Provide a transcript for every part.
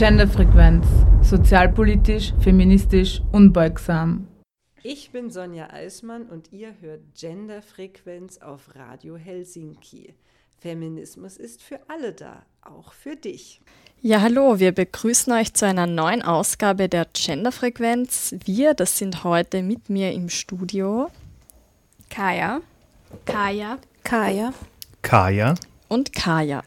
Genderfrequenz. Sozialpolitisch, feministisch, unbeugsam. Ich bin Sonja Eismann und ihr hört Genderfrequenz auf Radio Helsinki. Feminismus ist für alle da, auch für dich. Ja, hallo, wir begrüßen euch zu einer neuen Ausgabe der Genderfrequenz. Wir, das sind heute mit mir im Studio Kaya, Kaya, Kaya, Kaya und Kaya.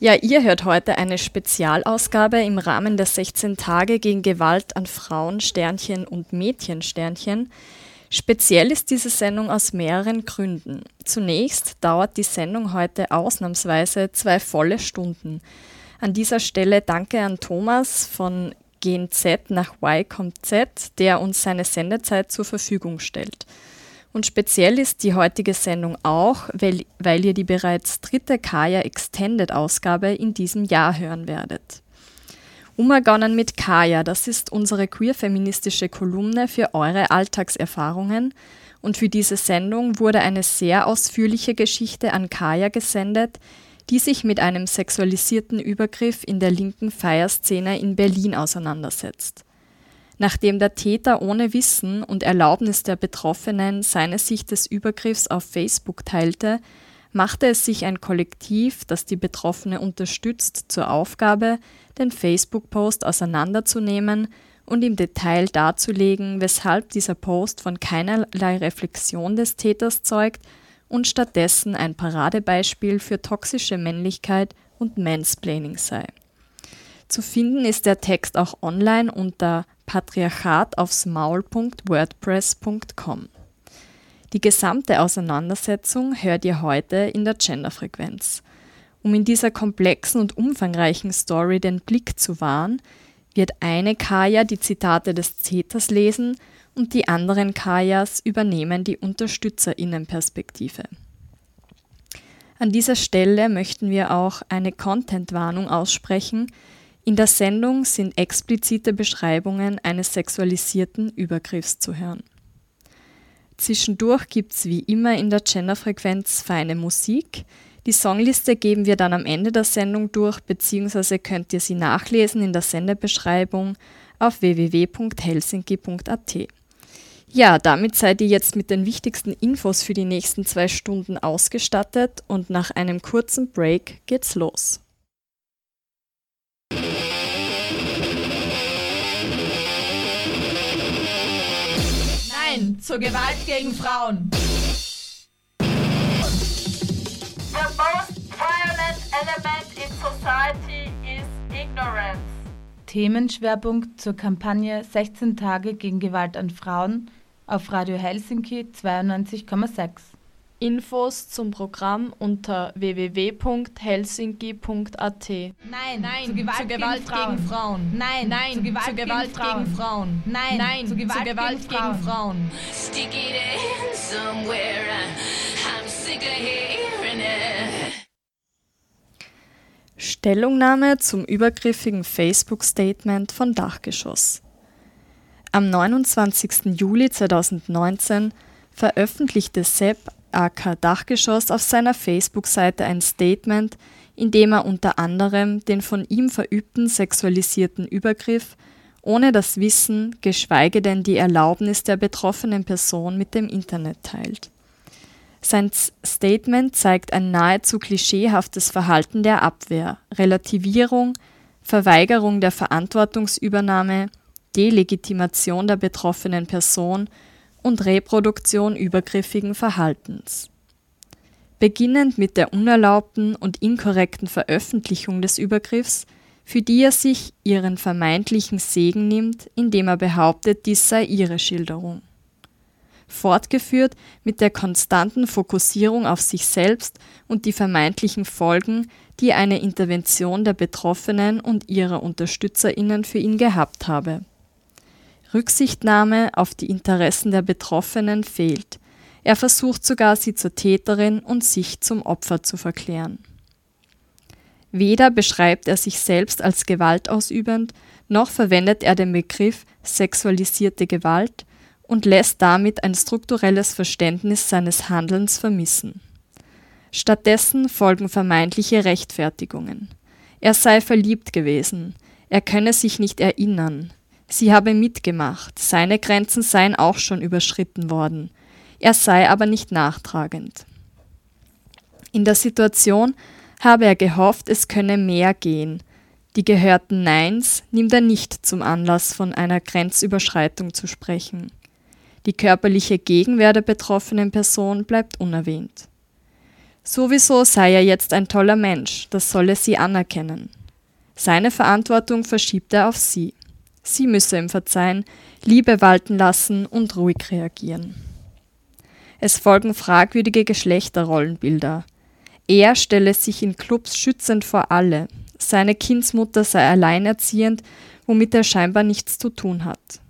Ja, ihr hört heute eine Spezialausgabe im Rahmen der 16 Tage gegen Gewalt an Frauen, Sternchen und Mädchensternchen. Speziell ist diese Sendung aus mehreren Gründen. Zunächst dauert die Sendung heute ausnahmsweise zwei volle Stunden. An dieser Stelle danke an Thomas von GNZ nach Y kommt Z, der uns seine Sendezeit zur Verfügung stellt. Und speziell ist die heutige Sendung auch, weil, weil ihr die bereits dritte Kaya Extended Ausgabe in diesem Jahr hören werdet. Umgegangen mit Kaya, das ist unsere queer-feministische Kolumne für eure Alltagserfahrungen. Und für diese Sendung wurde eine sehr ausführliche Geschichte an Kaya gesendet, die sich mit einem sexualisierten Übergriff in der linken Feierszene in Berlin auseinandersetzt. Nachdem der Täter ohne Wissen und Erlaubnis der Betroffenen seine Sicht des Übergriffs auf Facebook teilte, machte es sich ein Kollektiv, das die Betroffene unterstützt, zur Aufgabe, den Facebook-Post auseinanderzunehmen und im Detail darzulegen, weshalb dieser Post von keinerlei Reflexion des Täters zeugt und stattdessen ein Paradebeispiel für toxische Männlichkeit und Mansplaining sei. Zu finden ist der Text auch online unter patriarchataufsmaul.wordpress.com. Die gesamte Auseinandersetzung hört ihr heute in der Genderfrequenz. Um in dieser komplexen und umfangreichen Story den Blick zu wahren, wird eine Kaya die Zitate des Täters lesen und die anderen Kayas übernehmen die Unterstützerinnenperspektive. An dieser Stelle möchten wir auch eine Content-Warnung aussprechen, in der Sendung sind explizite Beschreibungen eines sexualisierten Übergriffs zu hören. Zwischendurch gibt's wie immer in der Genderfrequenz feine Musik. Die Songliste geben wir dann am Ende der Sendung durch, beziehungsweise könnt ihr sie nachlesen in der Sendebeschreibung auf www.helsinki.at. Ja, damit seid ihr jetzt mit den wichtigsten Infos für die nächsten zwei Stunden ausgestattet und nach einem kurzen Break geht's los. Zur Gewalt gegen Frauen. The most violent element in society is ignorance. Themenschwerpunkt zur Kampagne 16 Tage gegen Gewalt an Frauen auf Radio Helsinki 92,6. Infos zum Programm unter www.helsinki.at. Nein, Nein zur Gewalt, zur Gewalt gegen, Frauen. gegen Frauen. Nein, Nein zur Gewalt, zur Gewalt gegen, Frauen. gegen Frauen. Nein, Nein zur Gewalt, zur Gewalt gegen, gegen Frauen. Frauen. Stick it in somewhere. I'm sick of hearing it. Stellungnahme zum übergriffigen Facebook-Statement von Dachgeschoss. Am 29. Juli 2019 veröffentlichte Sepp AK Dachgeschoss auf seiner Facebook-Seite ein Statement, in dem er unter anderem den von ihm verübten sexualisierten Übergriff ohne das Wissen, geschweige denn die Erlaubnis der betroffenen Person mit dem Internet teilt. Sein Statement zeigt ein nahezu klischeehaftes Verhalten der Abwehr, Relativierung, Verweigerung der Verantwortungsübernahme, Delegitimation der betroffenen Person und Reproduktion übergriffigen Verhaltens. Beginnend mit der unerlaubten und inkorrekten Veröffentlichung des Übergriffs, für die er sich ihren vermeintlichen Segen nimmt, indem er behauptet, dies sei ihre Schilderung. Fortgeführt mit der konstanten Fokussierung auf sich selbst und die vermeintlichen Folgen, die eine Intervention der Betroffenen und ihrer Unterstützerinnen für ihn gehabt habe. Rücksichtnahme auf die Interessen der Betroffenen fehlt. Er versucht sogar, sie zur Täterin und sich zum Opfer zu verklären. Weder beschreibt er sich selbst als gewaltausübend, noch verwendet er den Begriff sexualisierte Gewalt und lässt damit ein strukturelles Verständnis seines Handelns vermissen. Stattdessen folgen vermeintliche Rechtfertigungen. Er sei verliebt gewesen, Er könne sich nicht erinnern. Sie habe mitgemacht, seine Grenzen seien auch schon überschritten worden. Er sei aber nicht nachtragend. In der Situation habe er gehofft, es könne mehr gehen. Die gehörten Neins nimmt er nicht zum Anlass, von einer Grenzüberschreitung zu sprechen. Die körperliche Gegenwehr der betroffenen Person bleibt unerwähnt. Sowieso sei er jetzt ein toller Mensch, das solle sie anerkennen. Seine Verantwortung verschiebt er auf sie. Sie müsse ihm verzeihen, Liebe walten lassen und ruhig reagieren. Es folgen fragwürdige Geschlechterrollenbilder. Er stelle sich in Clubs schützend vor alle. Seine Kindsmutter sei alleinerziehend, womit er scheinbar nichts zu tun hat.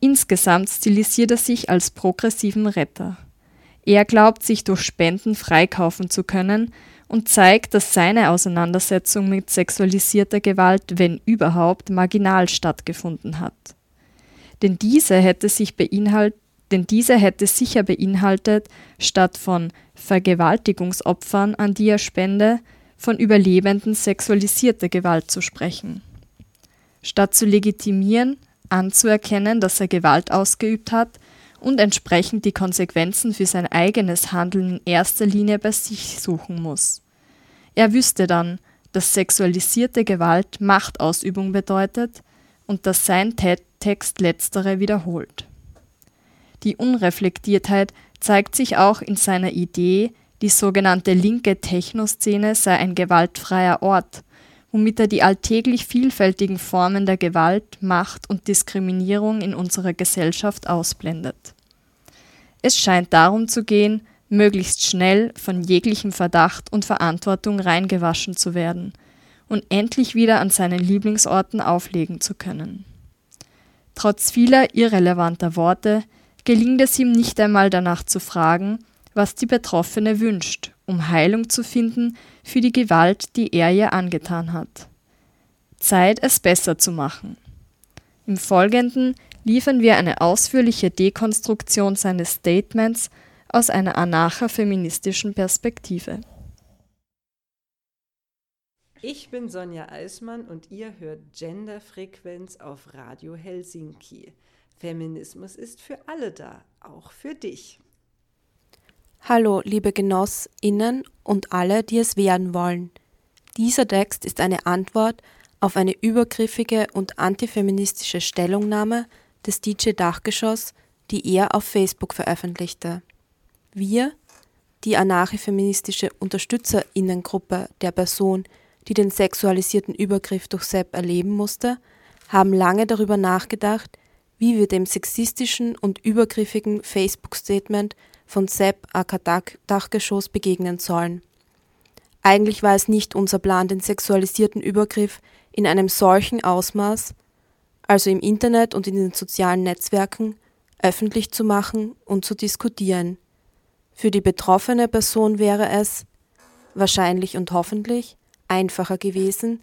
Insgesamt stilisiert er sich als progressiven Retter. Er glaubt, sich durch Spenden freikaufen zu können und zeigt, dass seine Auseinandersetzung mit sexualisierter Gewalt, wenn überhaupt, marginal stattgefunden hat. Denn diese hätte sich beinhaltet denn diese hätte sicher beinhaltet, statt von Vergewaltigungsopfern, an die er spende, von Überlebenden sexualisierter Gewalt zu sprechen. Statt zu legitimieren, anzuerkennen, dass er Gewalt ausgeübt hat, und entsprechend die Konsequenzen für sein eigenes Handeln in erster Linie bei sich suchen muss. Er wüsste dann, dass sexualisierte Gewalt Machtausübung bedeutet und dass sein Text letztere wiederholt. Die Unreflektiertheit zeigt sich auch in seiner Idee, die sogenannte linke Technoszene sei ein gewaltfreier Ort, womit er die alltäglich vielfältigen Formen der Gewalt, Macht und Diskriminierung in unserer Gesellschaft ausblendet. Es scheint darum zu gehen, möglichst schnell von jeglichem Verdacht und Verantwortung reingewaschen zu werden und endlich wieder an seinen Lieblingsorten auflegen zu können. Trotz vieler irrelevanter Worte gelingt es ihm nicht einmal danach zu fragen, was die Betroffene wünscht, um Heilung zu finden für die Gewalt, die er ihr angetan hat. Zeit, es besser zu machen. Im Folgenden liefern wir eine ausführliche Dekonstruktion seines Statements aus einer anarcha-feministischen Perspektive. Ich bin Sonja Eismann und ihr hört Genderfrequenz auf Radio Helsinki. Feminismus ist für alle da, auch für dich. Hallo, liebe Genossinnen und alle, die es werden wollen. Dieser Text ist eine Antwort auf eine übergriffige und antifeministische Stellungnahme des DJ Dachgeschoss, die er auf Facebook veröffentlichte. Wir, die anarchifeministische Unterstützerinnengruppe der Person, die den sexualisierten Übergriff durch Sepp erleben musste, haben lange darüber nachgedacht, wie wir dem sexistischen und übergriffigen Facebook-Statement von Sepp aka Dachgeschoss begegnen sollen. Eigentlich war es nicht unser Plan, den sexualisierten Übergriff in einem solchen Ausmaß, also im Internet und in den sozialen Netzwerken, öffentlich zu machen und zu diskutieren. Für die betroffene Person wäre es, wahrscheinlich und hoffentlich, einfacher gewesen,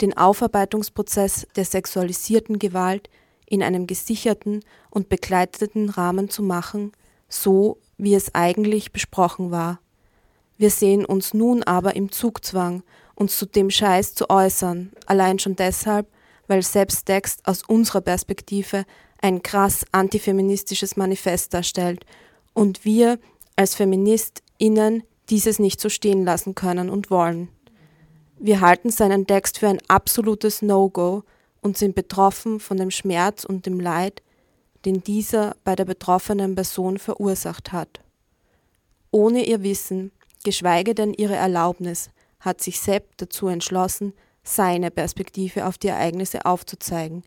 den Aufarbeitungsprozess der sexualisierten Gewalt in einem gesicherten und begleiteten Rahmen zu machen, so wie es eigentlich besprochen war. Wir sehen uns nun aber im Zugzwang, uns zu dem Scheiß zu äußern, allein schon deshalb, weil Selbsttext aus unserer Perspektive ein krass antifeministisches Manifest darstellt und wir als FeministInnen dieses nicht so stehen lassen können und wollen. Wir halten seinen Text für ein absolutes No-Go und sind betroffen von dem Schmerz und dem Leid, den dieser bei der betroffenen Person verursacht hat. Ohne ihr Wissen, geschweige denn ihre Erlaubnis, hat sich Sepp dazu entschlossen, seine Perspektive auf die Ereignisse aufzuzeigen.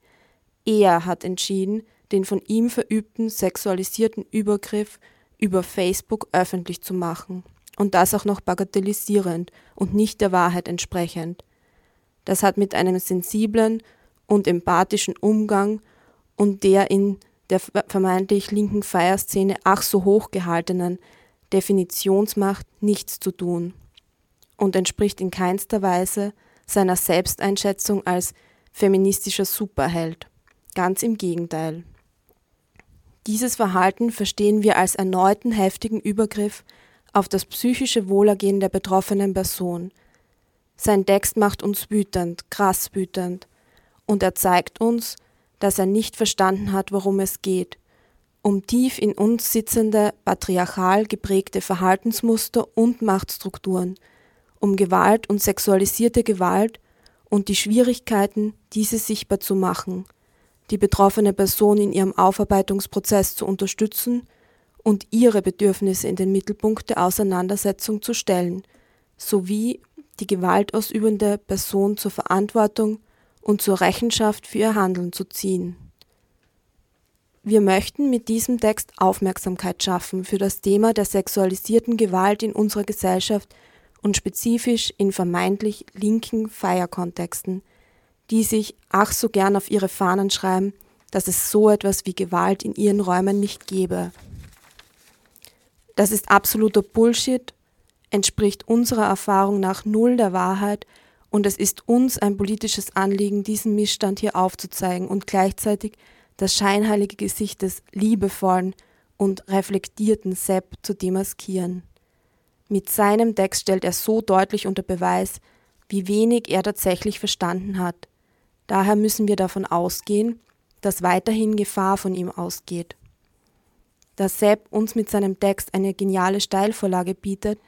Er hat entschieden, den von ihm verübten sexualisierten Übergriff über Facebook öffentlich zu machen. Und das auch noch bagatellisierend und nicht der Wahrheit entsprechend. Das hat mit einem sensiblen und empathischen Umgang und der in der vermeintlich linken Feierszene ach so hochgehaltenen Definitionsmacht nichts zu tun und entspricht in keinster Weise seiner Selbsteinschätzung als feministischer Superheld. Ganz im Gegenteil. Dieses Verhalten verstehen wir als erneuten heftigen Übergriff auf das psychische Wohlergehen der betroffenen Person. Sein Text macht uns wütend, krass wütend, und er zeigt uns, dass er nicht verstanden hat, worum es geht, um tief in uns sitzende, patriarchal geprägte Verhaltensmuster und Machtstrukturen, um Gewalt und sexualisierte Gewalt und die Schwierigkeiten, diese sichtbar zu machen, die betroffene Person in ihrem Aufarbeitungsprozess zu unterstützen und ihre Bedürfnisse in den Mittelpunkt der Auseinandersetzung zu stellen, sowie die gewaltausübende Person zur Verantwortung und zur Rechenschaft für ihr Handeln zu ziehen. Wir möchten mit diesem Text Aufmerksamkeit schaffen für das Thema der sexualisierten Gewalt in unserer Gesellschaft und spezifisch in vermeintlich linken Feierkontexten, die sich ach so gern auf ihre Fahnen schreiben, dass es so etwas wie Gewalt in ihren Räumen nicht gebe. Das ist absoluter Bullshit, entspricht unserer Erfahrung nach null der Wahrheit und es ist uns ein politisches Anliegen, diesen Missstand hier aufzuzeigen und gleichzeitig das scheinheilige Gesicht des liebevollen und reflektierten Sepp zu demaskieren. Mit seinem Text stellt er so deutlich unter Beweis, wie wenig er tatsächlich verstanden hat. Daher müssen wir davon ausgehen, dass weiterhin Gefahr von ihm ausgeht. Da Sepp uns mit seinem Text eine geniale Steilvorlage bietet,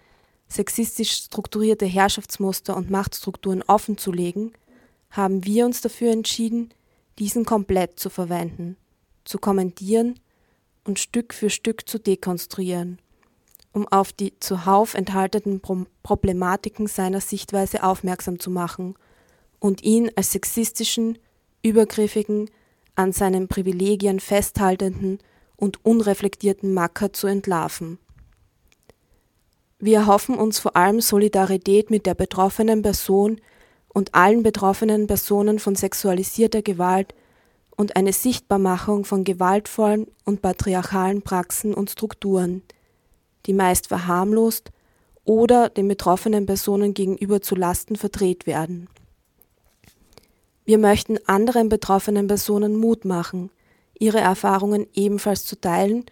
sexistisch strukturierte Herrschaftsmuster und Machtstrukturen offenzulegen, haben wir uns dafür entschieden, diesen komplett zu verwenden, zu kommentieren und Stück für Stück zu dekonstruieren, um auf die zuhauf enthaltenen Problematiken seiner Sichtweise aufmerksam zu machen und ihn als sexistischen, übergriffigen, an seinen Privilegien festhaltenden und unreflektierten Macker zu entlarven. Wir erhoffen uns vor allem Solidarität mit der betroffenen Person und allen betroffenen Personen von sexualisierter Gewalt und eine Sichtbarmachung von gewaltvollen und patriarchalen Praxen und Strukturen, die meist verharmlost oder den betroffenen Personen gegenüber zu Lasten verdreht werden. Wir möchten anderen betroffenen Personen Mut machen, ihre Erfahrungen ebenfalls zu teilen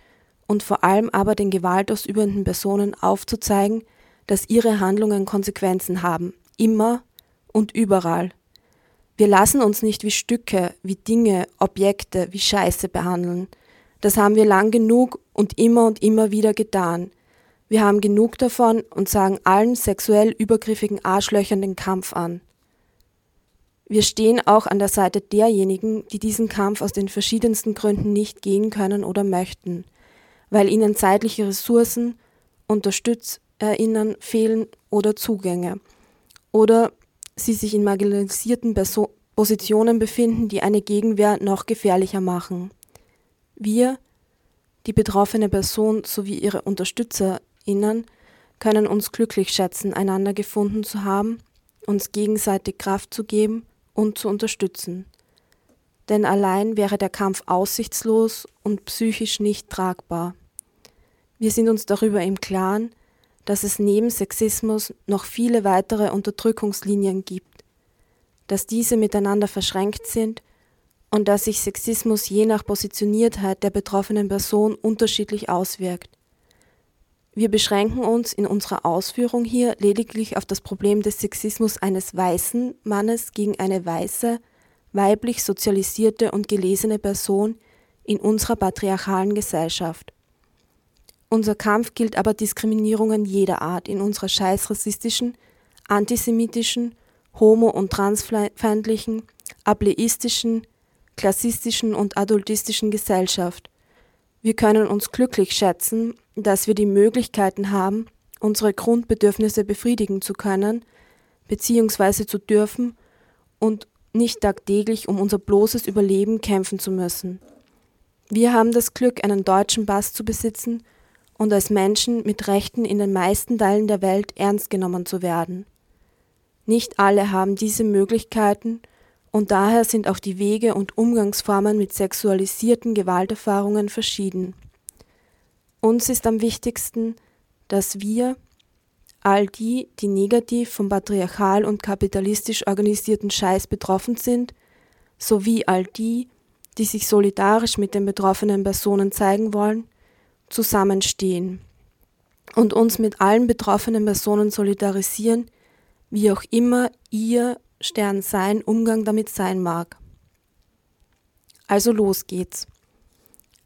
und vor allem aber den gewaltausübenden Personen aufzuzeigen, dass ihre Handlungen Konsequenzen haben, immer und überall. Wir lassen uns nicht wie Stücke, wie Dinge, Objekte, wie Scheiße behandeln. Das haben wir lang genug und immer und immer wieder getan. Wir haben genug davon und sagen allen sexuell übergriffigen Arschlöchern den Kampf an. Wir stehen auch an der Seite derjenigen, die diesen Kampf aus den verschiedensten Gründen nicht gehen können oder möchten weil ihnen zeitliche Ressourcen, Unterstützerinnen fehlen oder Zugänge. Oder sie sich in marginalisierten Perso Positionen befinden, die eine Gegenwehr noch gefährlicher machen. Wir, die betroffene Person sowie ihre UnterstützerInnen, können uns glücklich schätzen, einander gefunden zu haben, uns gegenseitig Kraft zu geben und zu unterstützen denn allein wäre der Kampf aussichtslos und psychisch nicht tragbar. Wir sind uns darüber im Klaren, dass es neben Sexismus noch viele weitere Unterdrückungslinien gibt, dass diese miteinander verschränkt sind und dass sich Sexismus je nach Positioniertheit der betroffenen Person unterschiedlich auswirkt. Wir beschränken uns in unserer Ausführung hier lediglich auf das Problem des Sexismus eines weißen Mannes gegen eine weiße, weiblich sozialisierte und gelesene Person in unserer patriarchalen Gesellschaft. Unser Kampf gilt aber Diskriminierungen jeder Art in unserer scheiß rassistischen, antisemitischen, homo- und transfeindlichen, ableistischen, klassistischen und adultistischen Gesellschaft. Wir können uns glücklich schätzen, dass wir die Möglichkeiten haben, unsere Grundbedürfnisse befriedigen zu können, beziehungsweise zu dürfen und nicht tagtäglich um unser bloßes Überleben kämpfen zu müssen. Wir haben das Glück, einen deutschen Pass zu besitzen und als Menschen mit Rechten in den meisten Teilen der Welt ernst genommen zu werden. Nicht alle haben diese Möglichkeiten und daher sind auch die Wege und Umgangsformen mit sexualisierten Gewalterfahrungen verschieden. Uns ist am wichtigsten, dass wir, all die, die negativ vom patriarchal und kapitalistisch organisierten Scheiß betroffen sind, sowie all die, die sich solidarisch mit den betroffenen Personen zeigen wollen, zusammenstehen und uns mit allen betroffenen Personen solidarisieren, wie auch immer ihr Stern sein Umgang damit sein mag. Also los geht's.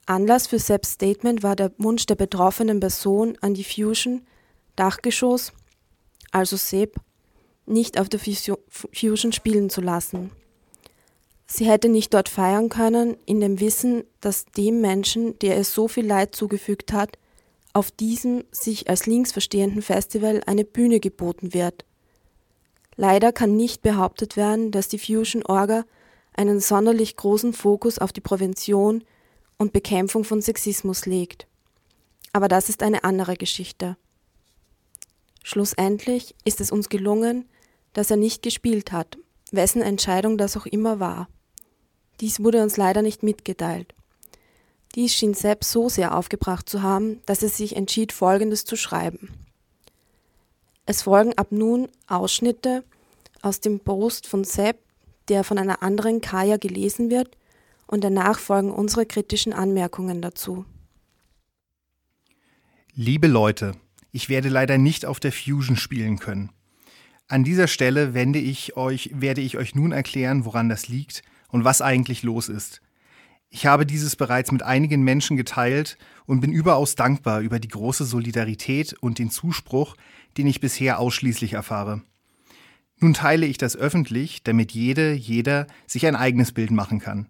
Anlass für Sepps Statement war der Wunsch der betroffenen Person an die Fusion, Dachgeschoss, also Sepp, nicht auf der Fusion spielen zu lassen. Sie hätte nicht dort feiern können, in dem Wissen, dass dem Menschen, der es so viel Leid zugefügt hat, auf diesem sich als links verstehenden Festival eine Bühne geboten wird. Leider kann nicht behauptet werden, dass die Fusion Orga einen sonderlich großen Fokus auf die Prävention und Bekämpfung von Sexismus legt. Aber das ist eine andere Geschichte. Schlussendlich ist es uns gelungen, dass er nicht gespielt hat, wessen Entscheidung das auch immer war. Dies wurde uns leider nicht mitgeteilt. Dies schien Sepp so sehr aufgebracht zu haben, dass er sich entschied, Folgendes zu schreiben. Es folgen ab nun Ausschnitte aus dem Post von Sepp, der von einer anderen Kaya gelesen wird, und danach folgen unsere kritischen Anmerkungen dazu. Liebe Leute, ich werde leider nicht auf der Fusion spielen können. An dieser Stelle wende ich euch, werde ich euch nun erklären, woran das liegt und was eigentlich los ist. Ich habe dieses bereits mit einigen Menschen geteilt und bin überaus dankbar über die große Solidarität und den Zuspruch, den ich bisher ausschließlich erfahre. Nun teile ich das öffentlich, damit jede, jeder sich ein eigenes Bild machen kann.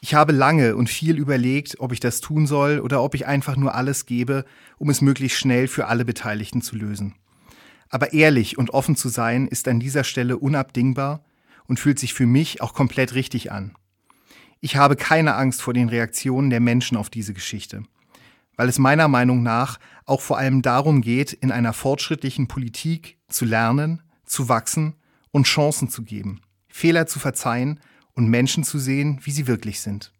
Ich habe lange und viel überlegt, ob ich das tun soll oder ob ich einfach nur alles gebe, um es möglichst schnell für alle Beteiligten zu lösen. Aber ehrlich und offen zu sein, ist an dieser Stelle unabdingbar und fühlt sich für mich auch komplett richtig an. Ich habe keine Angst vor den Reaktionen der Menschen auf diese Geschichte, weil es meiner Meinung nach auch vor allem darum geht, in einer fortschrittlichen Politik zu lernen, zu wachsen und Chancen zu geben, Fehler zu verzeihen und Menschen zu sehen, wie sie wirklich sind.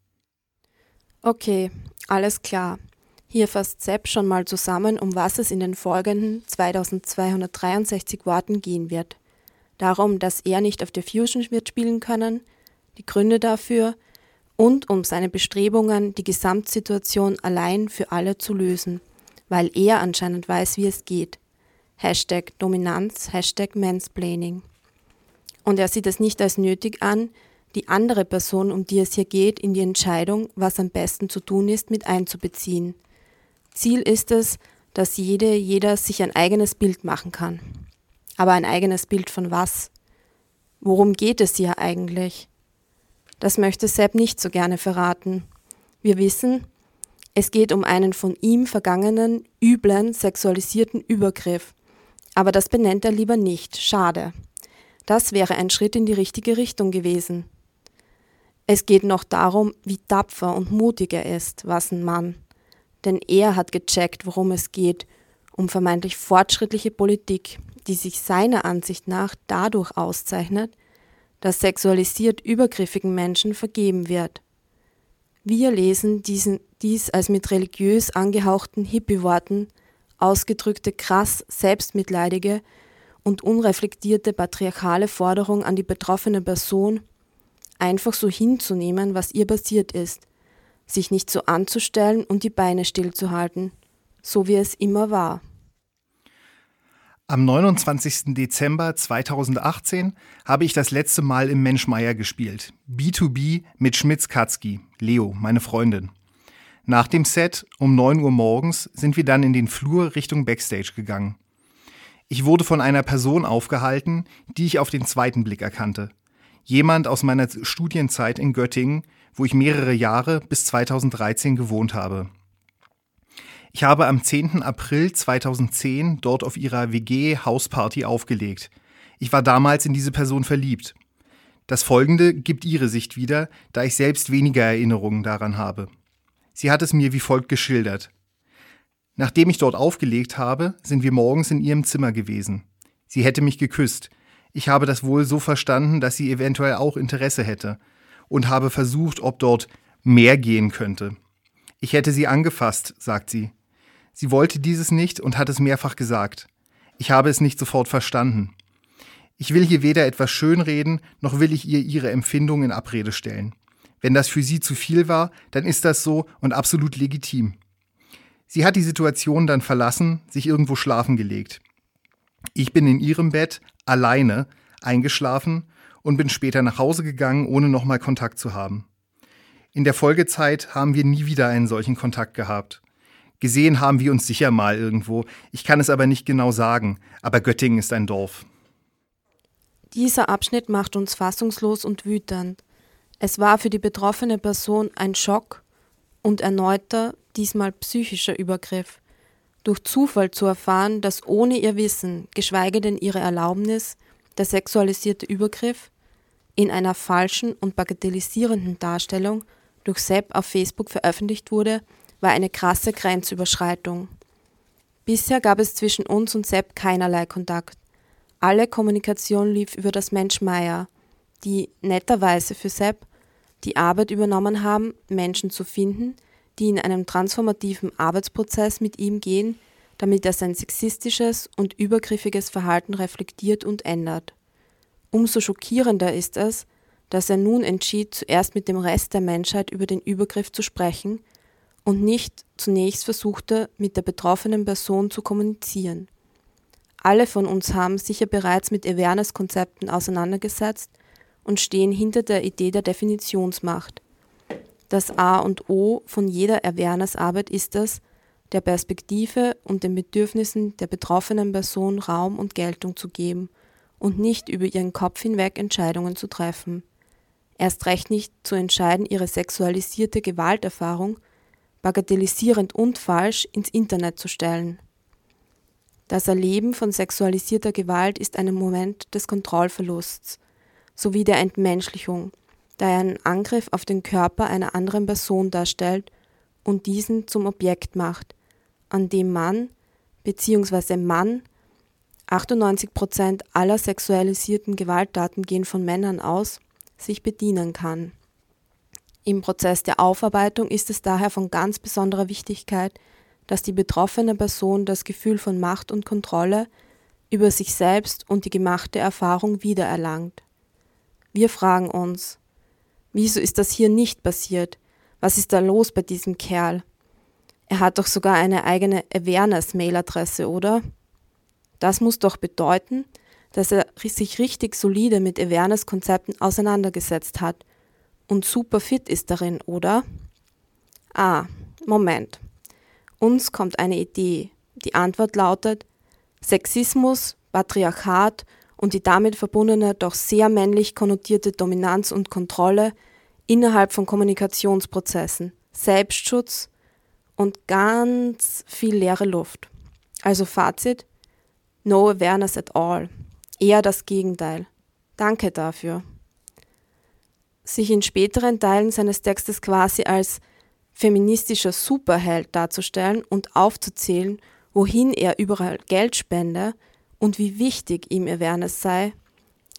Okay, alles klar. Hier fasst Sepp schon mal zusammen, um was es in den folgenden 2263 Worten gehen wird darum, dass er nicht auf der Fusion wird spielen können, die Gründe dafür und um seine Bestrebungen, die Gesamtsituation allein für alle zu lösen, weil er anscheinend weiß, wie es geht. Hashtag Dominanz, Hashtag Mansplaining. Und er sieht es nicht als nötig an, die andere Person, um die es hier geht, in die Entscheidung, was am besten zu tun ist, mit einzubeziehen. Ziel ist es, dass jede, jeder sich ein eigenes Bild machen kann. Aber ein eigenes Bild von was? Worum geht es hier eigentlich? Das möchte Sepp nicht so gerne verraten. Wir wissen, es geht um einen von ihm vergangenen, üblen, sexualisierten Übergriff. Aber das benennt er lieber nicht. Schade. Das wäre ein Schritt in die richtige Richtung gewesen. Es geht noch darum, wie tapfer und mutig er ist, was ein Mann. Denn er hat gecheckt, worum es geht, um vermeintlich fortschrittliche Politik, die sich seiner Ansicht nach dadurch auszeichnet, dass sexualisiert übergriffigen Menschen vergeben wird. Wir lesen diesen, dies als mit religiös angehauchten Hippie-Worten ausgedrückte krass selbstmitleidige und unreflektierte patriarchale Forderung an die betroffene Person, einfach so hinzunehmen, was ihr passiert ist, sich nicht so anzustellen und die Beine stillzuhalten, so wie es immer war. Am 29. Dezember 2018 habe ich das letzte Mal im Menschmeier gespielt. B2B mit Schmitz-Katzki, Leo, meine Freundin. Nach dem Set um 9 Uhr morgens sind wir dann in den Flur Richtung Backstage gegangen. Ich wurde von einer Person aufgehalten, die ich auf den zweiten Blick erkannte. Jemand aus meiner Studienzeit in Göttingen, wo ich mehrere Jahre bis 2013 gewohnt habe. Ich habe am 10. April 2010 dort auf ihrer WG-Hausparty aufgelegt. Ich war damals in diese Person verliebt. Das folgende gibt ihre Sicht wieder, da ich selbst weniger Erinnerungen daran habe. Sie hat es mir wie folgt geschildert. Nachdem ich dort aufgelegt habe, sind wir morgens in ihrem Zimmer gewesen. Sie hätte mich geküsst. Ich habe das wohl so verstanden, dass sie eventuell auch Interesse hätte und habe versucht, ob dort mehr gehen könnte. Ich hätte sie angefasst, sagt sie. Sie wollte dieses nicht und hat es mehrfach gesagt. Ich habe es nicht sofort verstanden. Ich will hier weder etwas schönreden, noch will ich ihr ihre Empfindungen in Abrede stellen. Wenn das für sie zu viel war, dann ist das so und absolut legitim. Sie hat die Situation dann verlassen, sich irgendwo schlafen gelegt. Ich bin in ihrem Bett alleine eingeschlafen und bin später nach Hause gegangen, ohne nochmal Kontakt zu haben. In der Folgezeit haben wir nie wieder einen solchen Kontakt gehabt. Gesehen haben wir uns sicher mal irgendwo, ich kann es aber nicht genau sagen, aber Göttingen ist ein Dorf. Dieser Abschnitt macht uns fassungslos und wütend. Es war für die betroffene Person ein Schock und erneuter, diesmal psychischer Übergriff. Durch Zufall zu erfahren, dass ohne ihr Wissen, geschweige denn ihre Erlaubnis, der sexualisierte Übergriff in einer falschen und bagatellisierenden Darstellung durch Sepp auf Facebook veröffentlicht wurde, war eine krasse Grenzüberschreitung. Bisher gab es zwischen uns und Sepp keinerlei Kontakt. Alle Kommunikation lief über das Mensch Meier, die netterweise für Sepp die Arbeit übernommen haben, Menschen zu finden, die in einem transformativen Arbeitsprozess mit ihm gehen, damit er sein sexistisches und übergriffiges Verhalten reflektiert und ändert. Umso schockierender ist es, dass er nun entschied, zuerst mit dem Rest der Menschheit über den Übergriff zu sprechen und nicht zunächst versuchte, mit der betroffenen Person zu kommunizieren. Alle von uns haben sicher bereits mit Awareness-Konzepten auseinandergesetzt und stehen hinter der Idee der Definitionsmacht. Das A und O von jeder Awareness-Arbeit ist es, der Perspektive und den Bedürfnissen der betroffenen Person Raum und Geltung zu geben und nicht über ihren Kopf hinweg Entscheidungen zu treffen. Erst recht nicht zu entscheiden, ihre sexualisierte Gewalterfahrung bagatellisierend und falsch ins Internet zu stellen. Das Erleben von sexualisierter Gewalt ist ein Moment des Kontrollverlusts sowie der Entmenschlichung, da er einen Angriff auf den Körper einer anderen Person darstellt und diesen zum Objekt macht, an dem man bzw. Mann 98 Prozent aller sexualisierten Gewalttaten gehen von Männern aus, sich bedienen kann. Im Prozess der Aufarbeitung ist es daher von ganz besonderer Wichtigkeit, dass die betroffene Person das Gefühl von Macht und Kontrolle über sich selbst und die gemachte Erfahrung wiedererlangt. Wir fragen uns, wieso ist das hier nicht passiert? Was ist da los bei diesem Kerl? Er hat doch sogar eine eigene Awareness-Mail-Adresse, oder? Das muss doch bedeuten, dass er sich richtig solide mit Awareness-Konzepten auseinandergesetzt hat und super fit ist darin, oder? Ah, Moment. Uns kommt eine Idee. Die Antwort lautet Sexismus, Patriarchat und die damit verbundene doch sehr männlich konnotierte Dominanz und Kontrolle innerhalb von Kommunikationsprozessen, Selbstschutz und ganz viel leere Luft. Also Fazit, no awareness at all. Eher das Gegenteil. Danke dafür. Sich in späteren Teilen seines Textes quasi als feministischer Superheld darzustellen und aufzuzählen, wohin er überall Geld spende und wie wichtig ihm Awareness sei,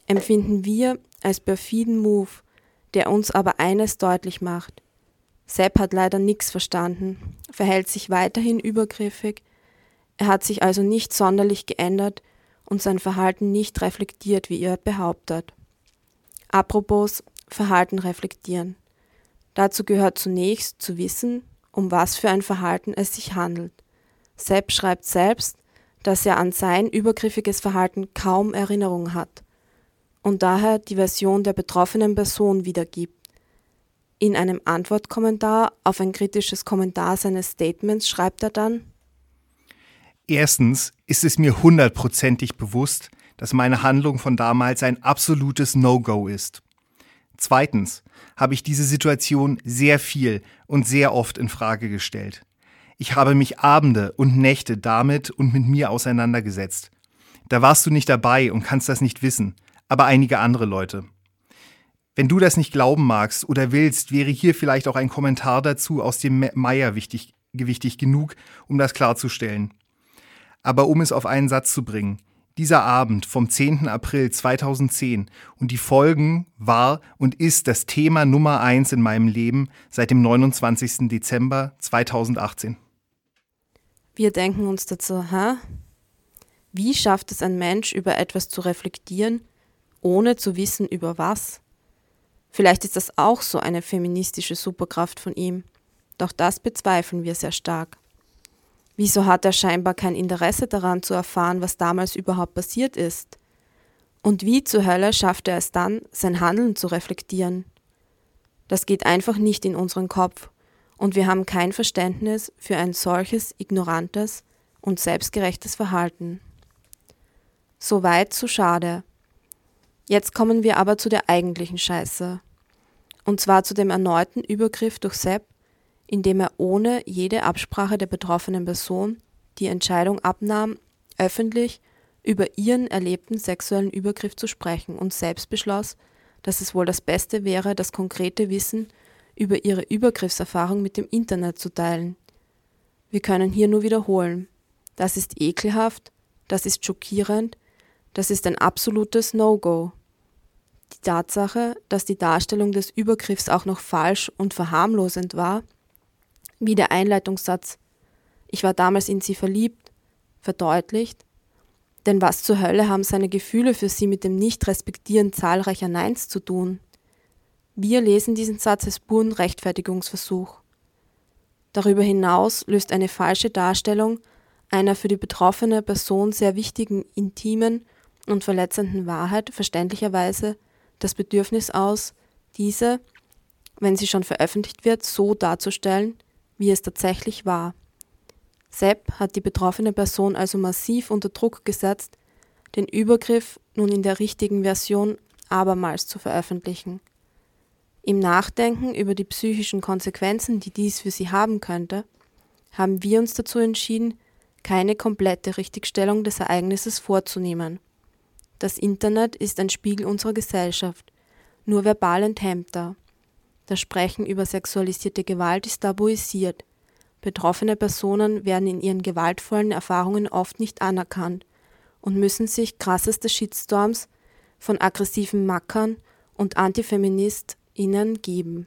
empfinden wir als perfiden Move, der uns aber eines deutlich macht. Sepp hat leider nichts verstanden, verhält sich weiterhin übergriffig, er hat sich also nicht sonderlich geändert und sein Verhalten nicht reflektiert, wie er behauptet. Apropos Verhalten reflektieren. Dazu gehört zunächst zu wissen, um was für ein Verhalten es sich handelt. Sepp schreibt selbst, dass er an sein übergriffiges Verhalten kaum Erinnerung hat und daher die Version der betroffenen Person wiedergibt. In einem Antwortkommentar auf ein kritisches Kommentar seines Statements schreibt er dann Erstens ist es mir hundertprozentig bewusst, dass meine Handlung von damals ein absolutes No-Go ist. Zweitens habe ich diese Situation sehr viel und sehr oft in Frage gestellt. Ich habe mich Abende und Nächte damit und mit mir auseinandergesetzt. Da warst du nicht dabei und kannst das nicht wissen, aber einige andere Leute. Wenn du das nicht glauben magst oder willst, wäre hier vielleicht auch ein Kommentar dazu aus dem Meier wichtig, gewichtig genug, um das klarzustellen. Aber um es auf einen Satz zu bringen, dieser Abend vom 10. April 2010 und die Folgen war und ist das Thema Nummer eins in meinem Leben seit dem 29. Dezember 2018. Wir denken uns dazu, hä? Wie schafft es ein Mensch, über etwas zu reflektieren, ohne zu wissen, über was? Vielleicht ist das auch so eine feministische Superkraft von ihm, doch das bezweifeln wir sehr stark. Wieso hat er scheinbar kein Interesse daran zu erfahren, was damals überhaupt passiert ist? Und wie zur Hölle schafft er es dann, sein Handeln zu reflektieren? Das geht einfach nicht in unseren Kopf und wir haben kein Verständnis für ein solches ignorantes und selbstgerechtes Verhalten. So weit, so schade. Jetzt kommen wir aber zu der eigentlichen Scheiße. Und zwar zu dem erneuten Übergriff durch Sepp, indem er ohne jede Absprache der betroffenen Person die Entscheidung abnahm, öffentlich über ihren erlebten sexuellen Übergriff zu sprechen und selbst beschloss, dass es wohl das Beste wäre, das konkrete Wissen über ihre Übergriffserfahrung mit dem Internet zu teilen. Wir können hier nur wiederholen. Das ist ekelhaft, das ist schockierend, das ist ein absolutes No-Go. Die Tatsache, dass die Darstellung des Übergriffs auch noch falsch und verharmlosend war, wie der Einleitungssatz Ich war damals in sie verliebt, verdeutlicht, denn was zur Hölle haben seine Gefühle für sie mit dem Nicht-Respektieren zahlreicher Neins zu tun? Wir lesen diesen Satz als puren Rechtfertigungsversuch. Darüber hinaus löst eine falsche Darstellung einer für die betroffene Person sehr wichtigen, intimen und verletzenden Wahrheit verständlicherweise das Bedürfnis aus, diese, wenn sie schon veröffentlicht wird, so darzustellen, wie es tatsächlich war. Sepp hat die betroffene Person also massiv unter Druck gesetzt, den Übergriff nun in der richtigen Version abermals zu veröffentlichen. Im Nachdenken über die psychischen Konsequenzen, die dies für sie haben könnte, haben wir uns dazu entschieden, keine komplette Richtigstellung des Ereignisses vorzunehmen. Das Internet ist ein Spiegel unserer Gesellschaft, nur verbal enthemmter. Das Sprechen über sexualisierte Gewalt ist tabuisiert. Betroffene Personen werden in ihren gewaltvollen Erfahrungen oft nicht anerkannt und müssen sich krasseste Shitstorms von aggressiven Mackern und AntifeministInnen geben.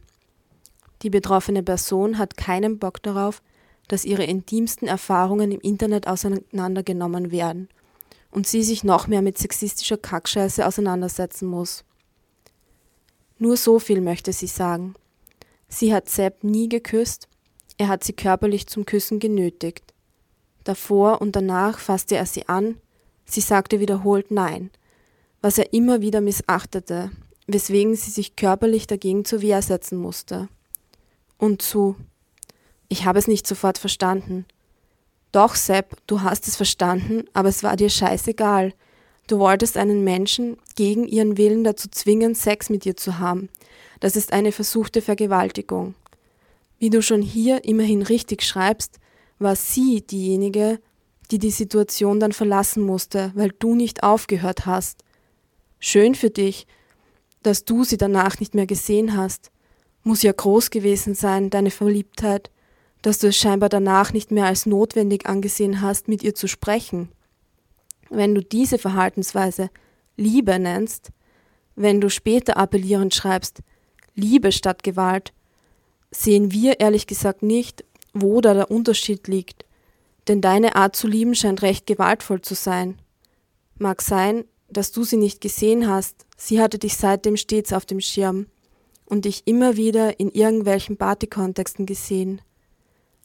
Die betroffene Person hat keinen Bock darauf, dass ihre intimsten Erfahrungen im Internet auseinandergenommen werden und sie sich noch mehr mit sexistischer Kackscheiße auseinandersetzen muss. Nur so viel möchte sie sagen. Sie hat Sepp nie geküsst, er hat sie körperlich zum Küssen genötigt. Davor und danach fasste er sie an, sie sagte wiederholt Nein, was er immer wieder missachtete, weswegen sie sich körperlich dagegen zur Wehr setzen musste. Und zu Ich habe es nicht sofort verstanden. Doch, Sepp, du hast es verstanden, aber es war dir scheißegal. Du wolltest einen Menschen gegen ihren Willen dazu zwingen, Sex mit dir zu haben. Das ist eine versuchte Vergewaltigung. Wie du schon hier immerhin richtig schreibst, war sie diejenige, die die Situation dann verlassen musste, weil du nicht aufgehört hast. Schön für dich, dass du sie danach nicht mehr gesehen hast. Muss ja groß gewesen sein, deine Verliebtheit, dass du es scheinbar danach nicht mehr als notwendig angesehen hast, mit ihr zu sprechen. Wenn du diese Verhaltensweise Liebe nennst, wenn du später appellierend schreibst, Liebe statt Gewalt, sehen wir ehrlich gesagt nicht, wo da der Unterschied liegt, denn deine Art zu lieben scheint recht gewaltvoll zu sein. Mag sein, dass du sie nicht gesehen hast, sie hatte dich seitdem stets auf dem Schirm und dich immer wieder in irgendwelchen Partykontexten gesehen.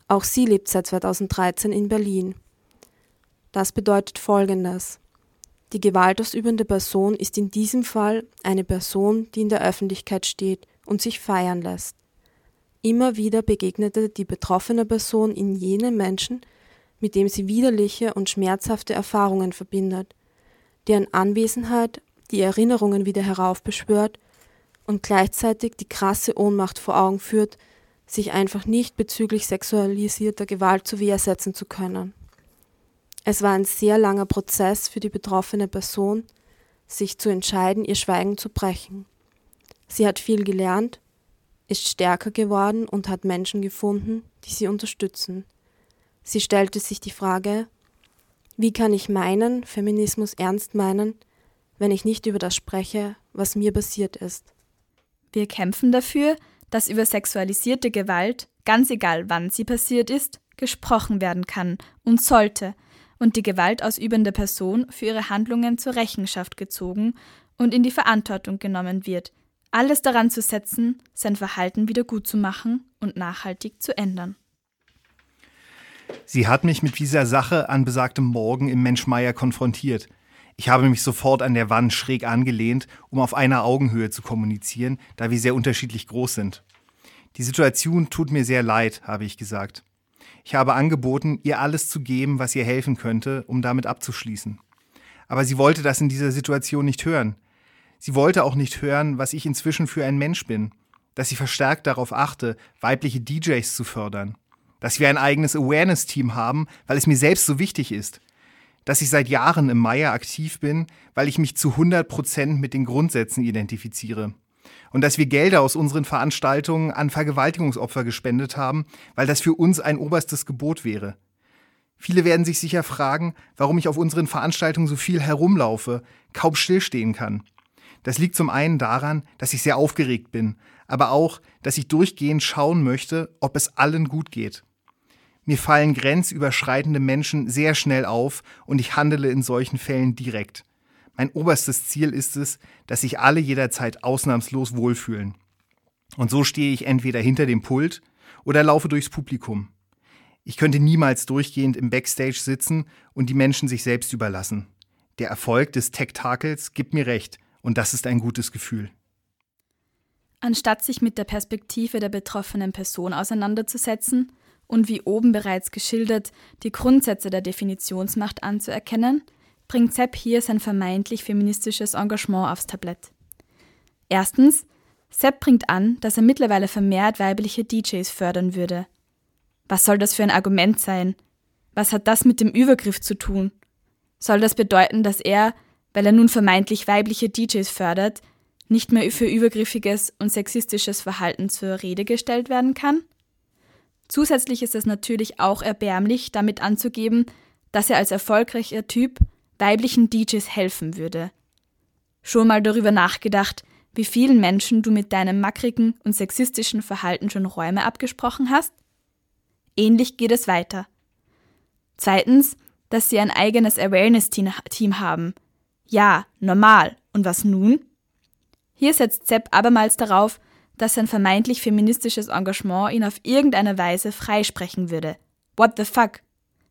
Auch sie lebt seit 2013 in Berlin. Das bedeutet Folgendes. Die gewaltausübende Person ist in diesem Fall eine Person, die in der Öffentlichkeit steht und sich feiern lässt. Immer wieder begegnete die betroffene Person in jenem Menschen, mit dem sie widerliche und schmerzhafte Erfahrungen verbindet, deren Anwesenheit die Erinnerungen wieder heraufbeschwört und gleichzeitig die krasse Ohnmacht vor Augen führt, sich einfach nicht bezüglich sexualisierter Gewalt zu Wehr zu können. Es war ein sehr langer Prozess für die betroffene Person, sich zu entscheiden, ihr Schweigen zu brechen. Sie hat viel gelernt, ist stärker geworden und hat Menschen gefunden, die sie unterstützen. Sie stellte sich die Frage, wie kann ich meinen Feminismus ernst meinen, wenn ich nicht über das spreche, was mir passiert ist? Wir kämpfen dafür, dass über sexualisierte Gewalt, ganz egal wann sie passiert ist, gesprochen werden kann und sollte – und die gewaltausübende Person für ihre Handlungen zur Rechenschaft gezogen und in die Verantwortung genommen wird, alles daran zu setzen, sein Verhalten wieder gut zu machen und nachhaltig zu ändern. Sie hat mich mit dieser Sache an besagtem Morgen im Menschmeier konfrontiert. Ich habe mich sofort an der Wand schräg angelehnt, um auf einer Augenhöhe zu kommunizieren, da wir sehr unterschiedlich groß sind. Die Situation tut mir sehr leid, habe ich gesagt. Ich habe angeboten, ihr alles zu geben, was ihr helfen könnte, um damit abzuschließen. Aber sie wollte das in dieser Situation nicht hören. Sie wollte auch nicht hören, was ich inzwischen für ein Mensch bin, dass ich verstärkt darauf achte, weibliche DJs zu fördern, dass wir ein eigenes Awareness-Team haben, weil es mir selbst so wichtig ist, dass ich seit Jahren im Meier aktiv bin, weil ich mich zu 100 Prozent mit den Grundsätzen identifiziere und dass wir Gelder aus unseren Veranstaltungen an Vergewaltigungsopfer gespendet haben, weil das für uns ein oberstes Gebot wäre. Viele werden sich sicher fragen, warum ich auf unseren Veranstaltungen so viel herumlaufe, kaum stillstehen kann. Das liegt zum einen daran, dass ich sehr aufgeregt bin, aber auch, dass ich durchgehend schauen möchte, ob es allen gut geht. Mir fallen grenzüberschreitende Menschen sehr schnell auf und ich handele in solchen Fällen direkt. Mein oberstes Ziel ist es, dass sich alle jederzeit ausnahmslos wohlfühlen. Und so stehe ich entweder hinter dem Pult oder laufe durchs Publikum. Ich könnte niemals durchgehend im Backstage sitzen und die Menschen sich selbst überlassen. Der Erfolg des Tektakels gibt mir recht und das ist ein gutes Gefühl. Anstatt sich mit der Perspektive der betroffenen Person auseinanderzusetzen und wie oben bereits geschildert die Grundsätze der Definitionsmacht anzuerkennen, bringt Sepp hier sein vermeintlich feministisches Engagement aufs Tablett. Erstens, Sepp bringt an, dass er mittlerweile vermehrt weibliche DJs fördern würde. Was soll das für ein Argument sein? Was hat das mit dem Übergriff zu tun? Soll das bedeuten, dass er, weil er nun vermeintlich weibliche DJs fördert, nicht mehr für übergriffiges und sexistisches Verhalten zur Rede gestellt werden kann? Zusätzlich ist es natürlich auch erbärmlich, damit anzugeben, dass er als erfolgreicher Typ weiblichen DJs helfen würde. Schon mal darüber nachgedacht, wie vielen Menschen du mit deinem mackrigen und sexistischen Verhalten schon Räume abgesprochen hast? Ähnlich geht es weiter. Zweitens, dass sie ein eigenes Awareness-Team haben. Ja, normal. Und was nun? Hier setzt Sepp abermals darauf, dass sein vermeintlich feministisches Engagement ihn auf irgendeine Weise freisprechen würde. What the fuck?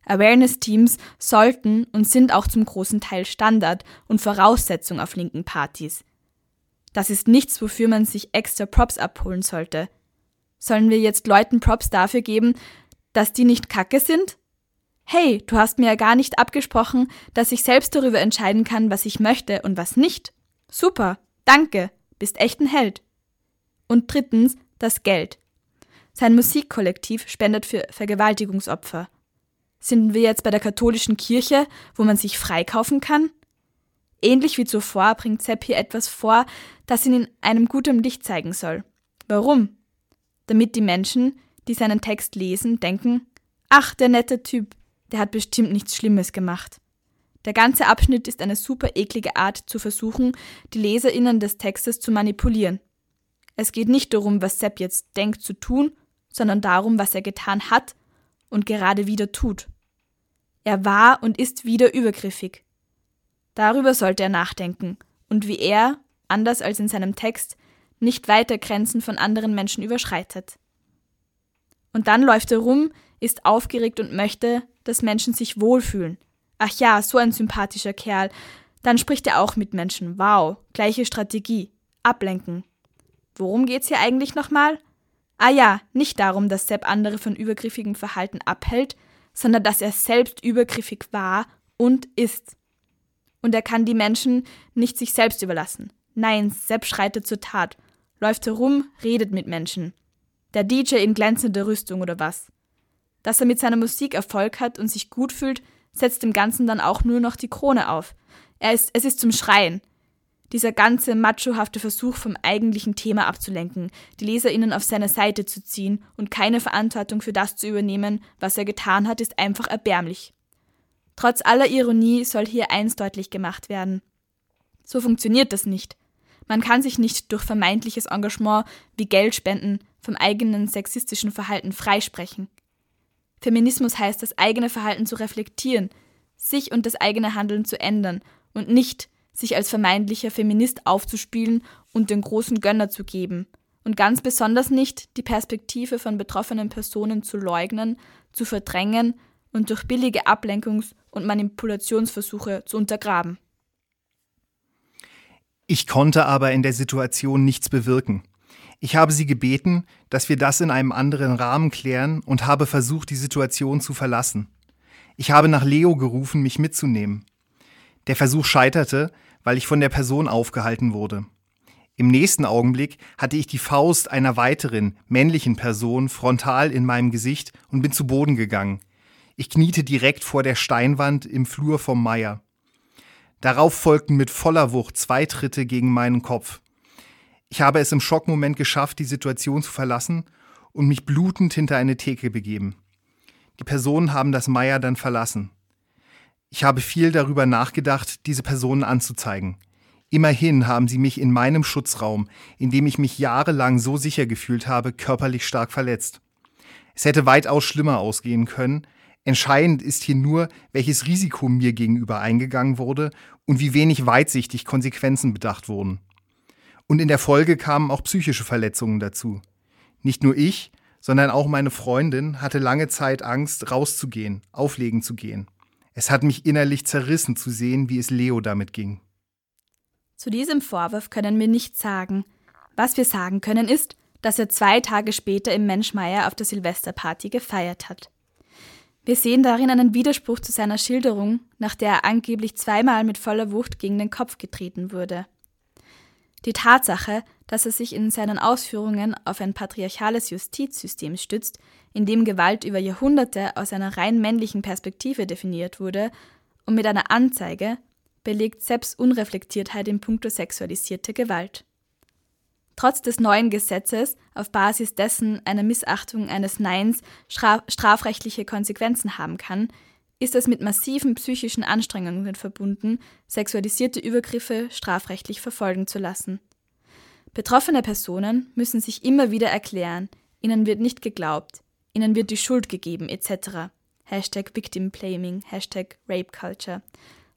Awareness-Teams sollten und sind auch zum großen Teil Standard und Voraussetzung auf linken Partys. Das ist nichts, wofür man sich extra Props abholen sollte. Sollen wir jetzt Leuten Props dafür geben, dass die nicht kacke sind? Hey, du hast mir ja gar nicht abgesprochen, dass ich selbst darüber entscheiden kann, was ich möchte und was nicht. Super, danke, bist echt ein Held. Und drittens, das Geld. Sein Musikkollektiv spendet für Vergewaltigungsopfer. Sind wir jetzt bei der katholischen Kirche, wo man sich freikaufen kann? Ähnlich wie zuvor bringt Sepp hier etwas vor, das ihn in einem guten Licht zeigen soll. Warum? Damit die Menschen, die seinen Text lesen, denken, ach, der nette Typ, der hat bestimmt nichts Schlimmes gemacht. Der ganze Abschnitt ist eine super eklige Art zu versuchen, die Leserinnen des Textes zu manipulieren. Es geht nicht darum, was Sepp jetzt denkt zu tun, sondern darum, was er getan hat und gerade wieder tut. Er war und ist wieder übergriffig. Darüber sollte er nachdenken und wie er, anders als in seinem Text, nicht weiter Grenzen von anderen Menschen überschreitet. Und dann läuft er rum, ist aufgeregt und möchte, dass Menschen sich wohlfühlen. Ach ja, so ein sympathischer Kerl. Dann spricht er auch mit Menschen. Wow, gleiche Strategie. Ablenken. Worum geht's hier eigentlich nochmal? Ah ja, nicht darum, dass Sepp andere von übergriffigem Verhalten abhält, sondern dass er selbst übergriffig war und ist. Und er kann die Menschen nicht sich selbst überlassen. Nein, Sepp schreitet zur Tat, läuft herum, redet mit Menschen. Der DJ in glänzender Rüstung oder was. Dass er mit seiner Musik Erfolg hat und sich gut fühlt, setzt dem Ganzen dann auch nur noch die Krone auf. Er ist, es ist zum Schreien. Dieser ganze machohafte Versuch vom eigentlichen Thema abzulenken, die LeserInnen auf seine Seite zu ziehen und keine Verantwortung für das zu übernehmen, was er getan hat, ist einfach erbärmlich. Trotz aller Ironie soll hier eins deutlich gemacht werden. So funktioniert das nicht. Man kann sich nicht durch vermeintliches Engagement wie Geldspenden vom eigenen sexistischen Verhalten freisprechen. Feminismus heißt, das eigene Verhalten zu reflektieren, sich und das eigene Handeln zu ändern und nicht sich als vermeintlicher Feminist aufzuspielen und den großen Gönner zu geben. Und ganz besonders nicht die Perspektive von betroffenen Personen zu leugnen, zu verdrängen und durch billige Ablenkungs- und Manipulationsversuche zu untergraben. Ich konnte aber in der Situation nichts bewirken. Ich habe sie gebeten, dass wir das in einem anderen Rahmen klären und habe versucht, die Situation zu verlassen. Ich habe nach Leo gerufen, mich mitzunehmen. Der Versuch scheiterte, weil ich von der Person aufgehalten wurde. Im nächsten Augenblick hatte ich die Faust einer weiteren, männlichen Person frontal in meinem Gesicht und bin zu Boden gegangen. Ich kniete direkt vor der Steinwand im Flur vom Meier. Darauf folgten mit voller Wucht zwei Tritte gegen meinen Kopf. Ich habe es im Schockmoment geschafft, die Situation zu verlassen und mich blutend hinter eine Theke begeben. Die Personen haben das Meier dann verlassen. Ich habe viel darüber nachgedacht, diese Personen anzuzeigen. Immerhin haben sie mich in meinem Schutzraum, in dem ich mich jahrelang so sicher gefühlt habe, körperlich stark verletzt. Es hätte weitaus schlimmer ausgehen können. Entscheidend ist hier nur, welches Risiko mir gegenüber eingegangen wurde und wie wenig weitsichtig Konsequenzen bedacht wurden. Und in der Folge kamen auch psychische Verletzungen dazu. Nicht nur ich, sondern auch meine Freundin hatte lange Zeit Angst, rauszugehen, auflegen zu gehen. Es hat mich innerlich zerrissen zu sehen, wie es Leo damit ging. Zu diesem Vorwurf können wir nichts sagen. Was wir sagen können ist, dass er zwei Tage später im Menschmeier auf der Silvesterparty gefeiert hat. Wir sehen darin einen Widerspruch zu seiner Schilderung, nach der er angeblich zweimal mit voller Wucht gegen den Kopf getreten wurde. Die Tatsache, dass er sich in seinen Ausführungen auf ein patriarchales Justizsystem stützt, in dem Gewalt über Jahrhunderte aus einer rein männlichen Perspektive definiert wurde und mit einer Anzeige, belegt Sepps Unreflektiertheit in puncto sexualisierte Gewalt. Trotz des neuen Gesetzes, auf Basis dessen eine Missachtung eines Neins strafrechtliche Konsequenzen haben kann, ist es mit massiven psychischen Anstrengungen verbunden, sexualisierte Übergriffe strafrechtlich verfolgen zu lassen. Betroffene Personen müssen sich immer wieder erklären, ihnen wird nicht geglaubt, ihnen wird die Schuld gegeben, etc. Hashtag Victim Blaming, Hashtag Rape Culture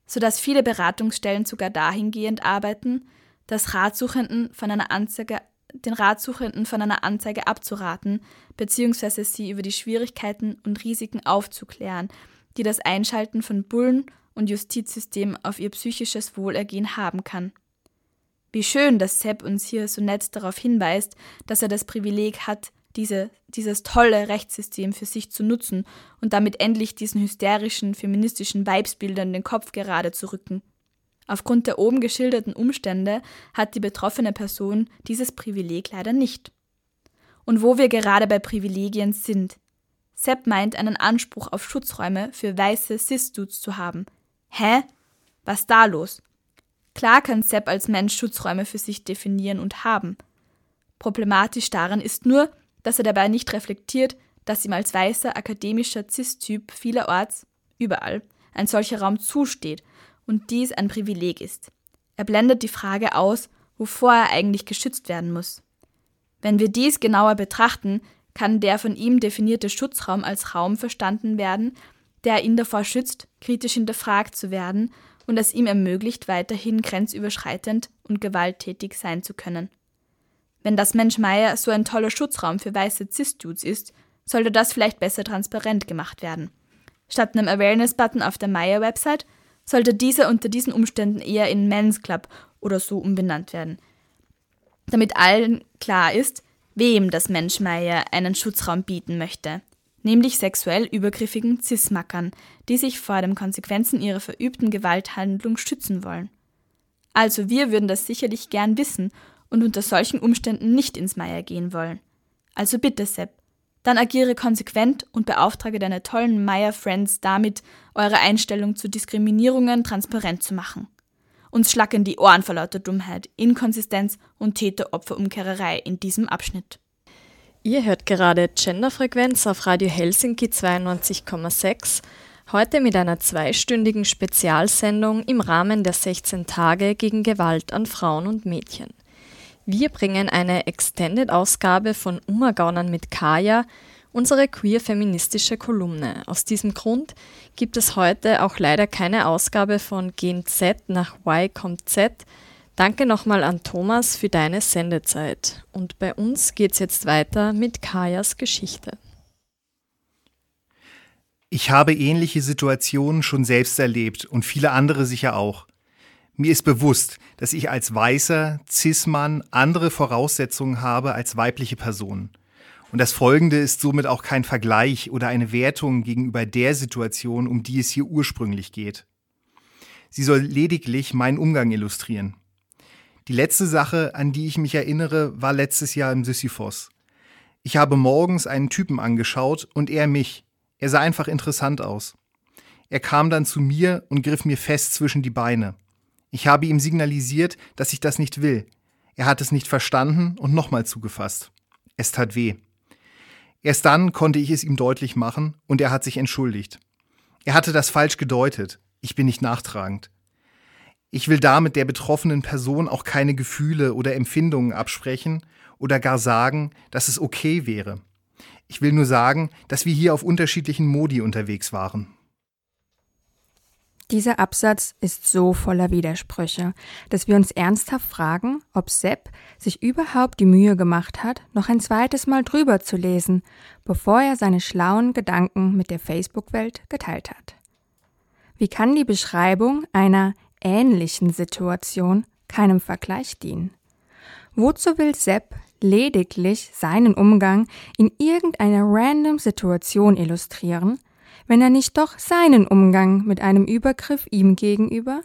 sodass viele Beratungsstellen sogar dahingehend arbeiten, dass Ratsuchenden von einer Anzeige, den Ratsuchenden von einer Anzeige abzuraten bzw. sie über die Schwierigkeiten und Risiken aufzuklären, die das Einschalten von Bullen und Justizsystem auf ihr psychisches Wohlergehen haben kann. Wie schön, dass Sepp uns hier so nett darauf hinweist, dass er das Privileg hat, diese, dieses tolle Rechtssystem für sich zu nutzen und damit endlich diesen hysterischen, feministischen Weibsbildern den Kopf gerade zu rücken. Aufgrund der oben geschilderten Umstände hat die betroffene Person dieses Privileg leider nicht. Und wo wir gerade bei Privilegien sind. Sepp meint, einen Anspruch auf Schutzräume für weiße Cis-Dudes zu haben. Hä? Was da los? Klar kann Sepp als Mensch Schutzräume für sich definieren und haben. Problematisch daran ist nur, dass er dabei nicht reflektiert, dass ihm als weißer akademischer Cis-Typ vielerorts, überall, ein solcher Raum zusteht und dies ein Privileg ist. Er blendet die Frage aus, wovor er eigentlich geschützt werden muss. Wenn wir dies genauer betrachten, kann der von ihm definierte Schutzraum als Raum verstanden werden, der ihn davor schützt, kritisch hinterfragt zu werden und es ihm ermöglicht, weiterhin grenzüberschreitend und gewalttätig sein zu können. Wenn das Mensch Meier so ein toller Schutzraum für weiße Cis-Dudes ist, sollte das vielleicht besser transparent gemacht werden. Statt einem Awareness-Button auf der Meier-Website sollte dieser unter diesen Umständen eher in Men's Club oder so umbenannt werden. Damit allen klar ist, wem das Mensch Meier einen Schutzraum bieten möchte. Nämlich sexuell übergriffigen Cis-Mackern, die sich vor den Konsequenzen ihrer verübten Gewalthandlung schützen wollen. Also wir würden das sicherlich gern wissen und unter solchen Umständen nicht ins Meier gehen wollen. Also bitte, Sepp, dann agiere konsequent und beauftrage deine tollen Meier-Friends damit, eure Einstellung zu Diskriminierungen transparent zu machen. Uns schlacken die Ohren vor lauter Dummheit, Inkonsistenz und Täter-Opfer-Umkehrerei in diesem Abschnitt. Ihr hört gerade Genderfrequenz auf Radio Helsinki 92,6, heute mit einer zweistündigen Spezialsendung im Rahmen der 16 Tage gegen Gewalt an Frauen und Mädchen. Wir bringen eine Extended-Ausgabe von Umagaunern mit Kaya, unsere queer-feministische Kolumne. Aus diesem Grund gibt es heute auch leider keine Ausgabe von Gen Z nach Y kommt Z. Danke nochmal an Thomas für deine Sendezeit. Und bei uns geht's jetzt weiter mit Kajas Geschichte. Ich habe ähnliche Situationen schon selbst erlebt und viele andere sicher auch. Mir ist bewusst, dass ich als weißer Cis-Mann andere Voraussetzungen habe als weibliche Personen. Und das Folgende ist somit auch kein Vergleich oder eine Wertung gegenüber der Situation, um die es hier ursprünglich geht. Sie soll lediglich meinen Umgang illustrieren. Die letzte Sache, an die ich mich erinnere, war letztes Jahr im Sisyphos. Ich habe morgens einen Typen angeschaut und er mich. Er sah einfach interessant aus. Er kam dann zu mir und griff mir fest zwischen die Beine. Ich habe ihm signalisiert, dass ich das nicht will. Er hat es nicht verstanden und nochmal zugefasst. Es tat weh. Erst dann konnte ich es ihm deutlich machen und er hat sich entschuldigt. Er hatte das falsch gedeutet. Ich bin nicht nachtragend. Ich will damit der betroffenen Person auch keine Gefühle oder Empfindungen absprechen oder gar sagen, dass es okay wäre. Ich will nur sagen, dass wir hier auf unterschiedlichen Modi unterwegs waren. Dieser Absatz ist so voller Widersprüche, dass wir uns ernsthaft fragen, ob Sepp sich überhaupt die Mühe gemacht hat, noch ein zweites Mal drüber zu lesen, bevor er seine schlauen Gedanken mit der Facebook-Welt geteilt hat. Wie kann die Beschreibung einer ähnlichen Situation keinem Vergleich dienen? Wozu will Sepp lediglich seinen Umgang in irgendeiner random Situation illustrieren, wenn er nicht doch seinen Umgang mit einem Übergriff ihm gegenüber,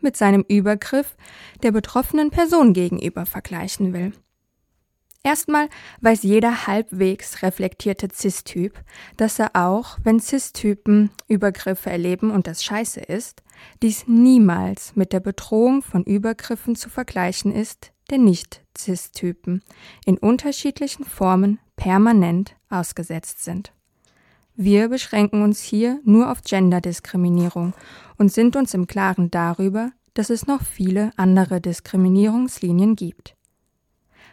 mit seinem Übergriff der betroffenen Person gegenüber vergleichen will. Erstmal weiß jeder halbwegs reflektierte Cis-Typ, dass er auch, wenn Cis-Typen Übergriffe erleben und das scheiße ist, dies niemals mit der Bedrohung von Übergriffen zu vergleichen ist, der Nicht-Cis-Typen in unterschiedlichen Formen permanent ausgesetzt sind. Wir beschränken uns hier nur auf Genderdiskriminierung und sind uns im Klaren darüber, dass es noch viele andere Diskriminierungslinien gibt.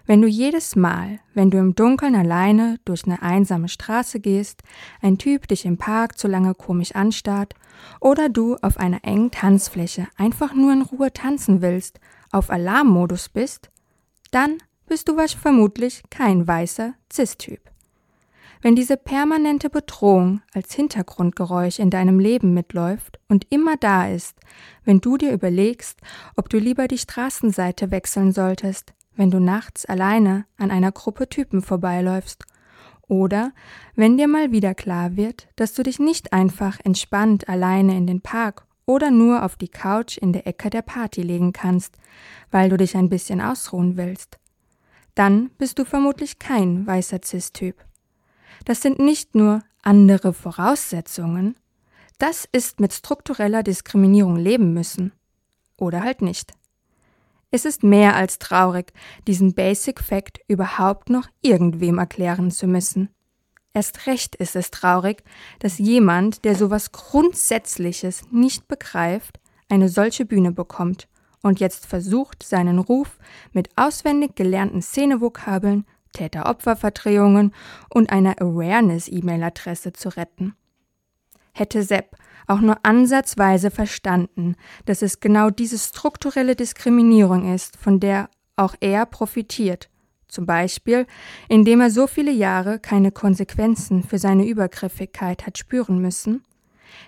Wenn du jedes Mal, wenn du im Dunkeln alleine durch eine einsame Straße gehst, ein Typ dich im Park zu lange komisch anstarrt oder du auf einer engen Tanzfläche einfach nur in Ruhe tanzen willst, auf Alarmmodus bist, dann bist du vermutlich kein weißer Cis-Typ. Wenn diese permanente Bedrohung als Hintergrundgeräusch in deinem Leben mitläuft und immer da ist, wenn du dir überlegst, ob du lieber die Straßenseite wechseln solltest, wenn du nachts alleine an einer Gruppe Typen vorbeiläufst, oder wenn dir mal wieder klar wird, dass du dich nicht einfach entspannt alleine in den Park oder nur auf die Couch in der Ecke der Party legen kannst, weil du dich ein bisschen ausruhen willst. Dann bist du vermutlich kein weißer Cis-Typ. Das sind nicht nur andere Voraussetzungen, das ist mit struktureller Diskriminierung leben müssen. Oder halt nicht. Es ist mehr als traurig, diesen Basic Fact überhaupt noch irgendwem erklären zu müssen. Erst recht ist es traurig, dass jemand, der sowas Grundsätzliches nicht begreift, eine solche Bühne bekommt und jetzt versucht, seinen Ruf mit auswendig gelernten Szenevokabeln Täter-Opfer-Verdrehungen und einer Awareness-E-Mail-Adresse zu retten. Hätte Sepp auch nur ansatzweise verstanden, dass es genau diese strukturelle Diskriminierung ist, von der auch er profitiert, zum Beispiel indem er so viele Jahre keine Konsequenzen für seine Übergriffigkeit hat spüren müssen,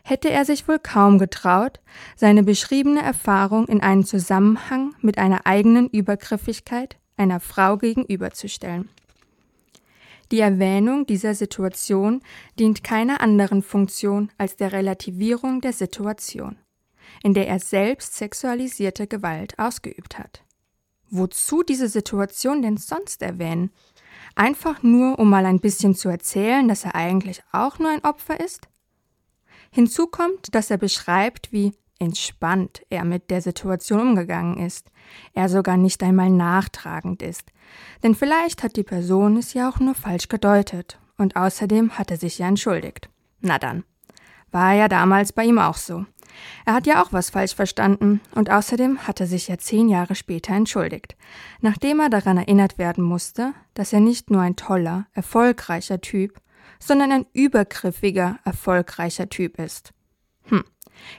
hätte er sich wohl kaum getraut, seine beschriebene Erfahrung in einen Zusammenhang mit einer eigenen Übergriffigkeit einer Frau gegenüberzustellen. Die Erwähnung dieser Situation dient keiner anderen Funktion als der Relativierung der Situation, in der er selbst sexualisierte Gewalt ausgeübt hat. Wozu diese Situation denn sonst erwähnen? Einfach nur, um mal ein bisschen zu erzählen, dass er eigentlich auch nur ein Opfer ist? Hinzu kommt, dass er beschreibt, wie entspannt er mit der Situation umgegangen ist, er sogar nicht einmal nachtragend ist. Denn vielleicht hat die Person es ja auch nur falsch gedeutet und außerdem hat er sich ja entschuldigt. Na dann. War ja damals bei ihm auch so. Er hat ja auch was falsch verstanden und außerdem hat er sich ja zehn Jahre später entschuldigt, nachdem er daran erinnert werden musste, dass er nicht nur ein toller, erfolgreicher Typ, sondern ein übergriffiger, erfolgreicher Typ ist.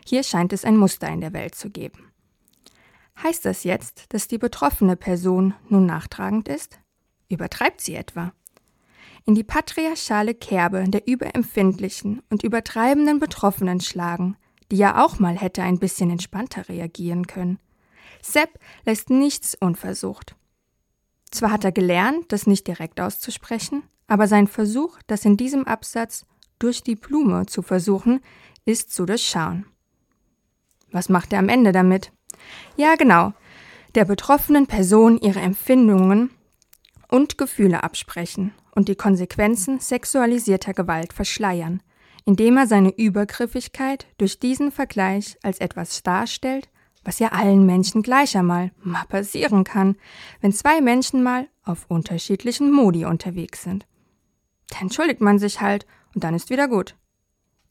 Hier scheint es ein Muster in der Welt zu geben. Heißt das jetzt, dass die betroffene Person nun nachtragend ist? Übertreibt sie etwa? In die patriarchale Kerbe der überempfindlichen und übertreibenden Betroffenen schlagen, die ja auch mal hätte ein bisschen entspannter reagieren können. Sepp lässt nichts unversucht. Zwar hat er gelernt, das nicht direkt auszusprechen, aber sein Versuch, das in diesem Absatz durch die Blume zu versuchen, ist zu durchschauen. Was macht er am Ende damit? Ja, genau, der betroffenen Person ihre Empfindungen und Gefühle absprechen und die Konsequenzen sexualisierter Gewalt verschleiern, indem er seine Übergriffigkeit durch diesen Vergleich als etwas darstellt, was ja allen Menschen gleichermal mal passieren kann, wenn zwei Menschen mal auf unterschiedlichen Modi unterwegs sind. Da entschuldigt man sich halt und dann ist wieder gut.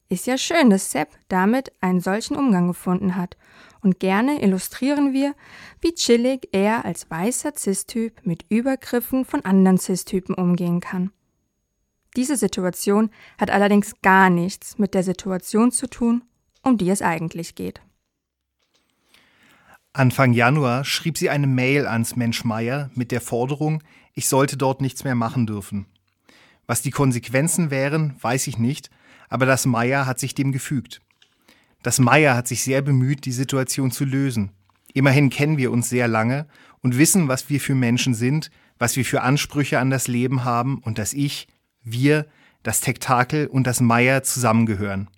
Ist ja schön, dass Sepp damit einen solchen Umgang gefunden hat. Und gerne illustrieren wir, wie chillig er als weißer Cis-Typ mit Übergriffen von anderen Cis-Typen umgehen kann. Diese Situation hat allerdings gar nichts mit der Situation zu tun, um die es eigentlich geht. Anfang Januar schrieb sie eine Mail ans Mensch Meier mit der Forderung, ich sollte dort nichts mehr machen dürfen. Was die Konsequenzen wären, weiß ich nicht, aber das Meier hat sich dem gefügt. Das Meier hat sich sehr bemüht, die Situation zu lösen. Immerhin kennen wir uns sehr lange und wissen, was wir für Menschen sind, was wir für Ansprüche an das Leben haben und dass ich, wir, das Tektakel und das Meier zusammengehören.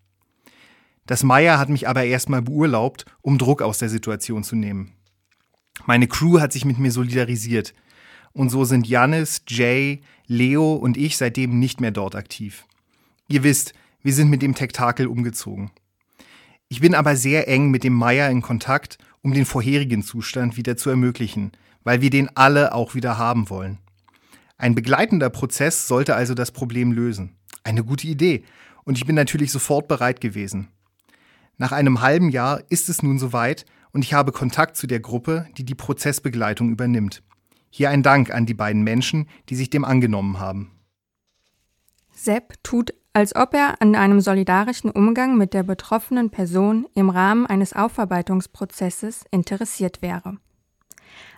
Das Meier hat mich aber erstmal beurlaubt, um Druck aus der Situation zu nehmen. Meine Crew hat sich mit mir solidarisiert. Und so sind Janis, Jay, Leo und ich seitdem nicht mehr dort aktiv. Ihr wisst, wir sind mit dem Tektakel umgezogen. Ich bin aber sehr eng mit dem Meier in Kontakt, um den vorherigen Zustand wieder zu ermöglichen, weil wir den alle auch wieder haben wollen. Ein begleitender Prozess sollte also das Problem lösen. Eine gute Idee. Und ich bin natürlich sofort bereit gewesen. Nach einem halben Jahr ist es nun soweit und ich habe Kontakt zu der Gruppe, die die Prozessbegleitung übernimmt. Hier ein Dank an die beiden Menschen, die sich dem angenommen haben. Sepp tut als ob er an einem solidarischen Umgang mit der betroffenen Person im Rahmen eines Aufarbeitungsprozesses interessiert wäre.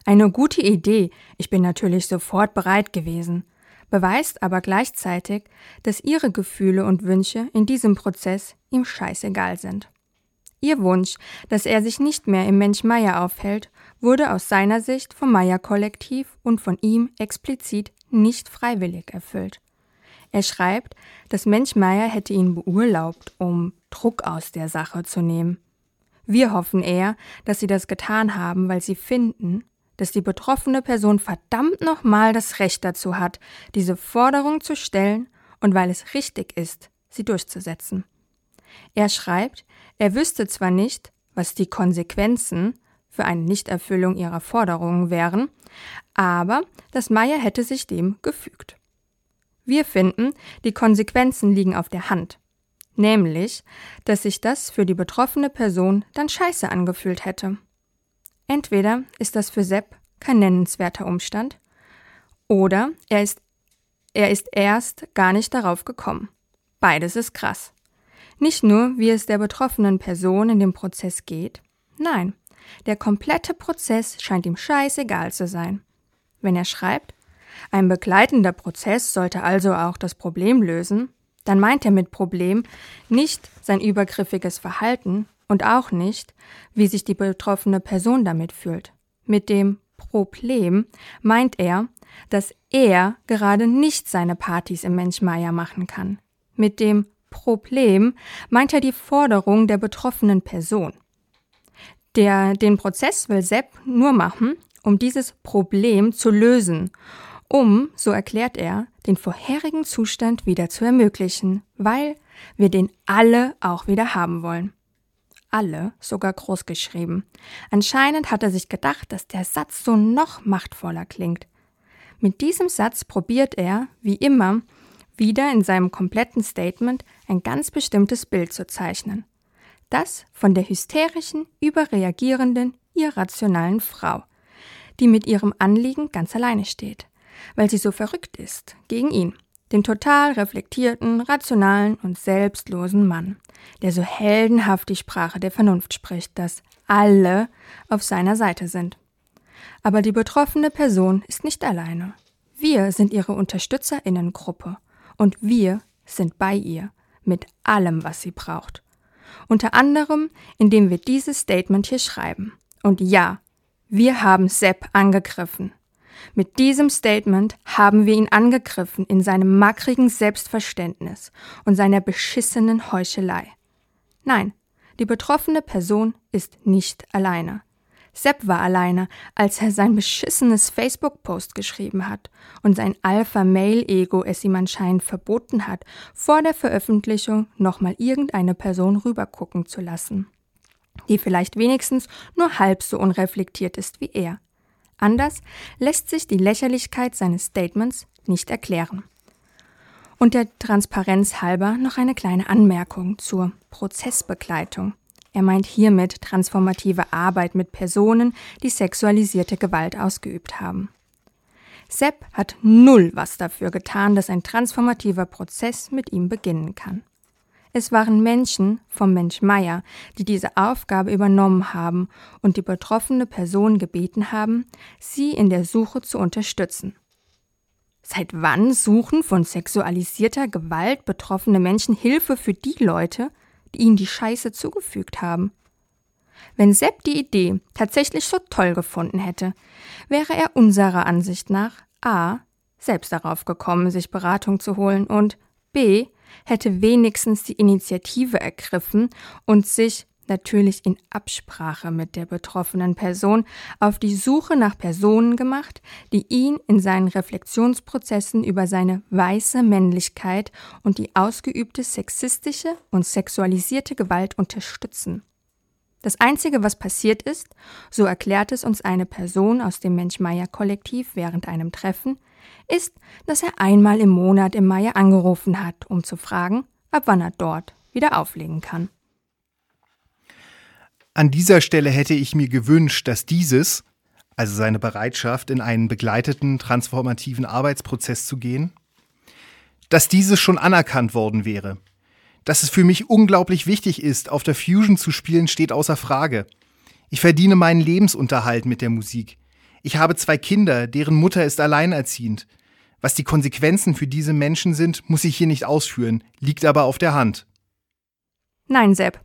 Eine gute Idee, ich bin natürlich sofort bereit gewesen, beweist aber gleichzeitig, dass ihre Gefühle und Wünsche in diesem Prozess ihm scheißegal sind. Ihr Wunsch, dass er sich nicht mehr im Mensch Meier aufhält, wurde aus seiner Sicht vom Meier-Kollektiv und von ihm explizit nicht freiwillig erfüllt. Er schreibt, dass Mensch Meier hätte ihn beurlaubt, um Druck aus der Sache zu nehmen. Wir hoffen eher, dass sie das getan haben, weil sie finden, dass die betroffene Person verdammt nochmal das Recht dazu hat, diese Forderung zu stellen und weil es richtig ist, sie durchzusetzen. Er schreibt, er wüsste zwar nicht, was die Konsequenzen für eine Nichterfüllung ihrer Forderungen wären, aber dass Meier hätte sich dem gefügt. Wir finden, die Konsequenzen liegen auf der Hand. Nämlich, dass sich das für die betroffene Person dann scheiße angefühlt hätte. Entweder ist das für Sepp kein nennenswerter Umstand, oder er ist, er ist erst gar nicht darauf gekommen. Beides ist krass. Nicht nur, wie es der betroffenen Person in dem Prozess geht, nein, der komplette Prozess scheint ihm scheißegal zu sein. Wenn er schreibt, ein begleitender Prozess sollte also auch das Problem lösen, dann meint er mit Problem nicht sein übergriffiges Verhalten und auch nicht, wie sich die betroffene Person damit fühlt. Mit dem Problem meint er, dass er gerade nicht seine Partys im Menschmeier machen kann. Mit dem Problem meint er die Forderung der betroffenen Person. Der, den Prozess will Sepp nur machen, um dieses Problem zu lösen um, so erklärt er, den vorherigen Zustand wieder zu ermöglichen, weil wir den alle auch wieder haben wollen. Alle, sogar groß geschrieben. Anscheinend hat er sich gedacht, dass der Satz so noch machtvoller klingt. Mit diesem Satz probiert er, wie immer, wieder in seinem kompletten Statement ein ganz bestimmtes Bild zu zeichnen. Das von der hysterischen, überreagierenden, irrationalen Frau, die mit ihrem Anliegen ganz alleine steht weil sie so verrückt ist, gegen ihn, den total reflektierten, rationalen und selbstlosen Mann, der so heldenhaft die Sprache der Vernunft spricht, dass alle auf seiner Seite sind. Aber die betroffene Person ist nicht alleine. Wir sind ihre Unterstützerinnengruppe und wir sind bei ihr mit allem, was sie braucht. Unter anderem, indem wir dieses Statement hier schreiben. Und ja, Wir haben Sepp angegriffen. Mit diesem Statement haben wir ihn angegriffen in seinem mackrigen Selbstverständnis und seiner beschissenen Heuchelei. Nein, die betroffene Person ist nicht alleine. Sepp war alleine, als er sein beschissenes Facebook-Post geschrieben hat und sein Alpha-Mail-Ego es ihm anscheinend verboten hat, vor der Veröffentlichung nochmal irgendeine Person rübergucken zu lassen, die vielleicht wenigstens nur halb so unreflektiert ist wie er. Anders lässt sich die Lächerlichkeit seines Statements nicht erklären. Und der Transparenz halber noch eine kleine Anmerkung zur Prozessbegleitung. Er meint hiermit transformative Arbeit mit Personen, die sexualisierte Gewalt ausgeübt haben. Sepp hat null was dafür getan, dass ein transformativer Prozess mit ihm beginnen kann. Es waren Menschen vom Mensch Meier, die diese Aufgabe übernommen haben und die betroffene Person gebeten haben, sie in der Suche zu unterstützen. Seit wann suchen von sexualisierter Gewalt betroffene Menschen Hilfe für die Leute, die ihnen die Scheiße zugefügt haben? Wenn Sepp die Idee tatsächlich so toll gefunden hätte, wäre er unserer Ansicht nach a. selbst darauf gekommen, sich Beratung zu holen und b hätte wenigstens die Initiative ergriffen und sich natürlich in Absprache mit der betroffenen Person auf die Suche nach Personen gemacht, die ihn in seinen Reflexionsprozessen über seine weiße Männlichkeit und die ausgeübte sexistische und sexualisierte Gewalt unterstützen. Das Einzige, was passiert ist, so erklärt es uns eine Person aus dem Mensch-Meier-Kollektiv während einem Treffen, ist, dass er einmal im Monat im Mai angerufen hat, um zu fragen, ab wann er dort wieder auflegen kann. An dieser Stelle hätte ich mir gewünscht, dass dieses, also seine Bereitschaft, in einen begleiteten, transformativen Arbeitsprozess zu gehen, dass dieses schon anerkannt worden wäre. Dass es für mich unglaublich wichtig ist, auf der Fusion zu spielen, steht außer Frage. Ich verdiene meinen Lebensunterhalt mit der Musik. Ich habe zwei Kinder, deren Mutter ist alleinerziehend. Was die Konsequenzen für diese Menschen sind, muss ich hier nicht ausführen, liegt aber auf der Hand. Nein, Sepp.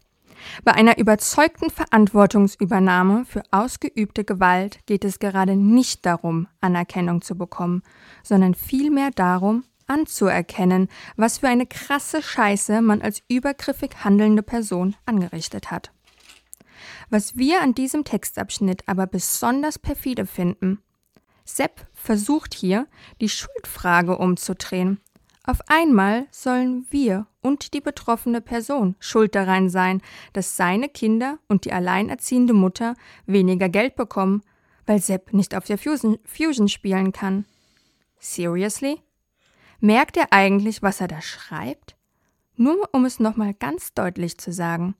Bei einer überzeugten Verantwortungsübernahme für ausgeübte Gewalt geht es gerade nicht darum, Anerkennung zu bekommen, sondern vielmehr darum, anzuerkennen, was für eine krasse Scheiße man als übergriffig handelnde Person angerichtet hat. Was wir an diesem Textabschnitt aber besonders perfide finden, Sepp versucht hier, die Schuldfrage umzudrehen. Auf einmal sollen wir und die betroffene Person schuld daran sein, dass seine Kinder und die alleinerziehende Mutter weniger Geld bekommen, weil Sepp nicht auf der Fusion, Fusion spielen kann. Seriously? Merkt er eigentlich, was er da schreibt? Nur um es nochmal ganz deutlich zu sagen.